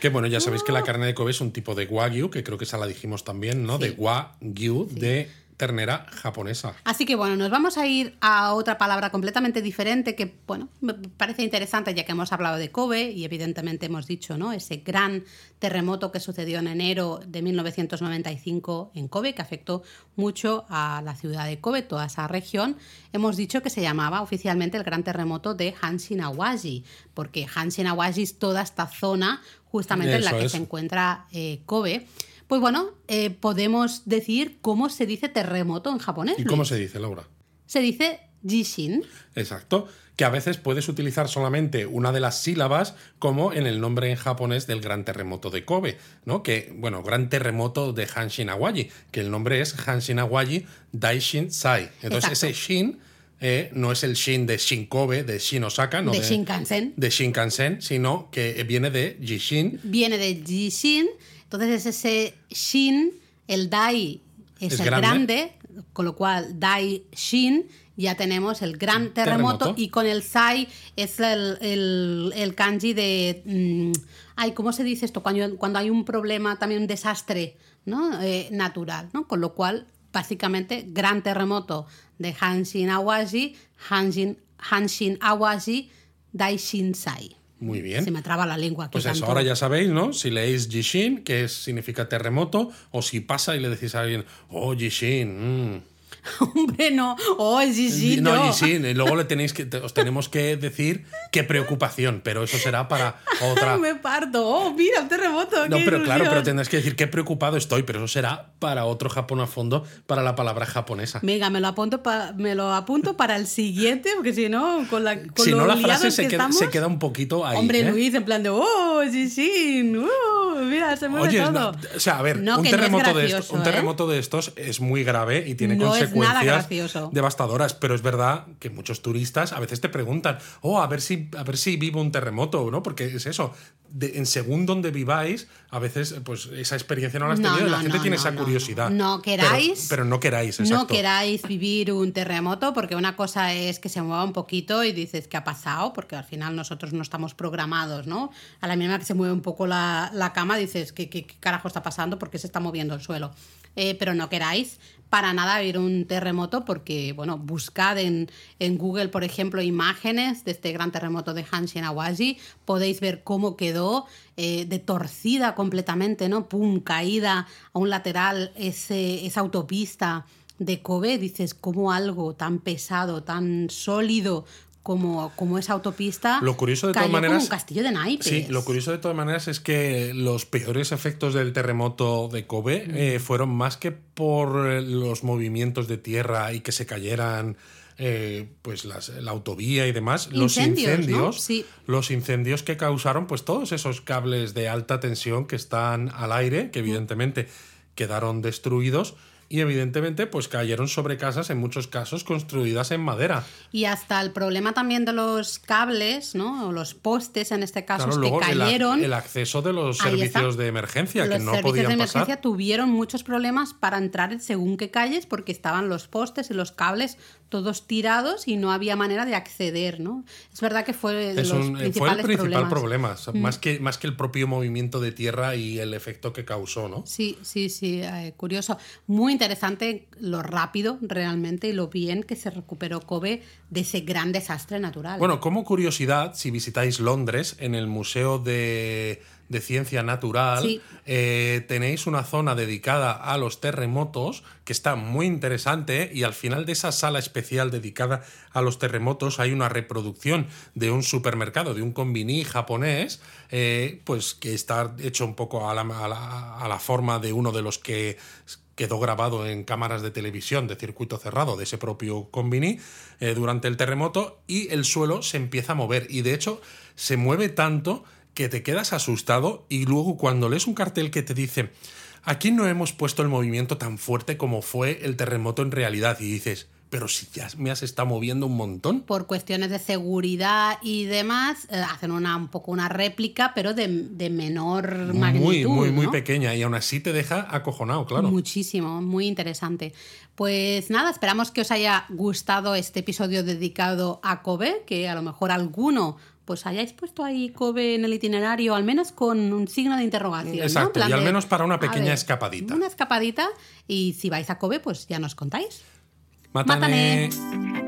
Que bueno, ya sabéis que la carne de Kobe es un tipo de wagyu, que creo que esa la dijimos también, ¿no? Sí. De wagyu, de ternera japonesa. Así que bueno, nos vamos a ir a otra palabra completamente diferente que, bueno, me parece interesante ya que hemos hablado de Kobe y evidentemente hemos dicho, ¿no? Ese gran terremoto que sucedió en enero de 1995 en Kobe, que afectó mucho a la ciudad de Kobe, toda esa región. Hemos dicho que se llamaba oficialmente el gran terremoto de Hanshin-Awaji, porque Hanshin-Awaji es toda esta zona justamente en la que es. se encuentra eh, Kobe. Pues bueno, eh, podemos decir cómo se dice terremoto en japonés. ¿Y cómo se dice, Laura? Se dice Jishin. Exacto. Que a veces puedes utilizar solamente una de las sílabas, como en el nombre en japonés del gran terremoto de Kobe, ¿no? Que, bueno, gran terremoto de Hanshin Awaji, que el nombre es Hanshin Awaji Daishin Sai. Entonces, Exacto. ese Shin eh, no es el Shin de Shin Kobe, de Shin Osaka, no De Shinkansen. de Shinkansen, sino que viene de Jishin. Viene de Jishin. Entonces es ese Shin, el Dai es, Es el grande. grande. con lo cual Dai Shin ya tenemos el gran terremoto, Terremoto. y con el Sai es el, el- el kanji de... mm, ay, ¿cómo se dice esto? Cuando, cuando hay un problema, también un desastre ¿no? Eh, natural, ¿no? Con lo cual, básicamente, gran terremoto de Hanshin Awaji, Hanshin, Hanshin Awaji, Daishin Sai. Muy bien. Se me traba la lengua. aquí Pues eso, tanto. ahora ya sabéis, ¿no? Si leéis Jishin, que significa terremoto, o si pasa y le decís a alguien, oh, Jishin, mm". Hombre, no. Oh, sí, no, no. Luego le tenéis que, os tenemos que decir qué preocupación, pero eso será para otra. Me parto. Oh, mira, un terremoto. No, pero claro, pero tendrás que decir qué preocupado estoy, pero eso será para otro Japón a fondo, para la palabra japonesa. Venga, me lo, apunto pa- me lo apunto para el siguiente, porque si no, con la con si no, la frase se que queda, estamos- se queda un poquito ahí. Hombre, ¿eh? Luis, en plan de, oh, sí, uh, mira, se mueve Oye, todo. o sea, a ver, No, un, no terremoto de estos, un ¿eh? terremoto de estos es muy grave y tiene nada consecuencias gracioso. devastadoras, pero es verdad que muchos turistas a veces te preguntan, oh, a ver si, a ver si vivo un terremoto, ¿no? Porque es eso, de- en según donde viváis, a veces pues esa experiencia no la has No, tenido y la no, gente no, tiene no, esa no, curiosidad. no. No Pero- queráis- Pero, no queráis, exacto. No queráis vivir un terremoto, porque una cosa es que se mueva un poquito y dices qué ha pasado, porque al final nosotros no estamos programados, ¿no? A la mínima que se mueve un poco la, la cama dices ¿qué, qué, qué carajo está pasando, porque se está moviendo el suelo. Eh, pero no queráis para nada vivir un terremoto, porque, bueno, buscad en, en Google, por ejemplo, imágenes de este gran terremoto de Hanshin Awaji, podéis ver cómo quedó eh, de torcida completamente, ¿no? Pum, caída a un lateral ese, esa autopista de Kobe, dices, como algo tan pesado, tan sólido como, como esa autopista. Lo curioso de todas cayó como maneras- un castillo de naipes. Sí, lo curioso de todas maneras es que los peores efectos del terremoto de Kobe Mm. eh, fueron más que por eh, los movimientos de tierra y que se cayeran eh, pues las- la autovía y demás, los Incendios, ¿no? incendios, Sí. los incendios que causaron pues todos esos cables de alta tensión que están al aire, Mm. que evidentemente quedaron destruidos y evidentemente pues cayeron sobre casas en muchos casos construidas en madera. Y hasta el problema también de los cables, ¿no? O los postes en este caso, Claro, es luego que cayeron. el, acceso de los Ahí servicios está. de emergencia los que no servicios podían de emergencia pasar. tuvieron muchos problemas para entrar según qué calles porque estaban los postes y los cables todos tirados y no había manera de acceder, ¿no? Es verdad que fue de los un- principales fue el principal problemas. Mm. problema, más, que, más que el propio movimiento de tierra y el efecto que causó, ¿no? Sí, sí, sí, eh, curioso. Muy interesante lo rápido realmente y lo bien que se recuperó Kobe de ese gran desastre natural. Bueno, como curiosidad, si visitáis Londres, en el Museo de, de Ciencia Natural, Sí. eh, tenéis una zona dedicada a los terremotos que está muy interesante y al final de esa sala especial dedicada a los terremotos hay una reproducción de un supermercado, de un combini japonés, eh, pues que está hecho un poco a la, a la- a la forma de uno de los que quedó grabado en cámaras de televisión de circuito cerrado de ese propio combini eh, durante el terremoto y el suelo se empieza a mover y de hecho se mueve tanto que te quedas asustado y luego cuando lees un cartel que te dice aquí no hemos puesto el movimiento tan fuerte como fue el terremoto en realidad y dices pero si ya me has estado moviendo un montón por cuestiones de seguridad y demás, eh, hacen una, un poco una réplica, pero de, de menor muy magnitud. muy muy ¿no? pequeña y aún así te deja acojonado claro Muchísimo, muy interesante. Pues nada, esperamos que os haya gustado este episodio dedicado a Kobe, que a lo mejor alguno pues hayáis puesto ahí Kobe en el itinerario, al menos con un signo de interrogación. Exacto, y al de, menos para una pequeña ver, escapadita. Una escapadita, y si vais a Kobe, pues ya nos contáis. Mátane. Mátane.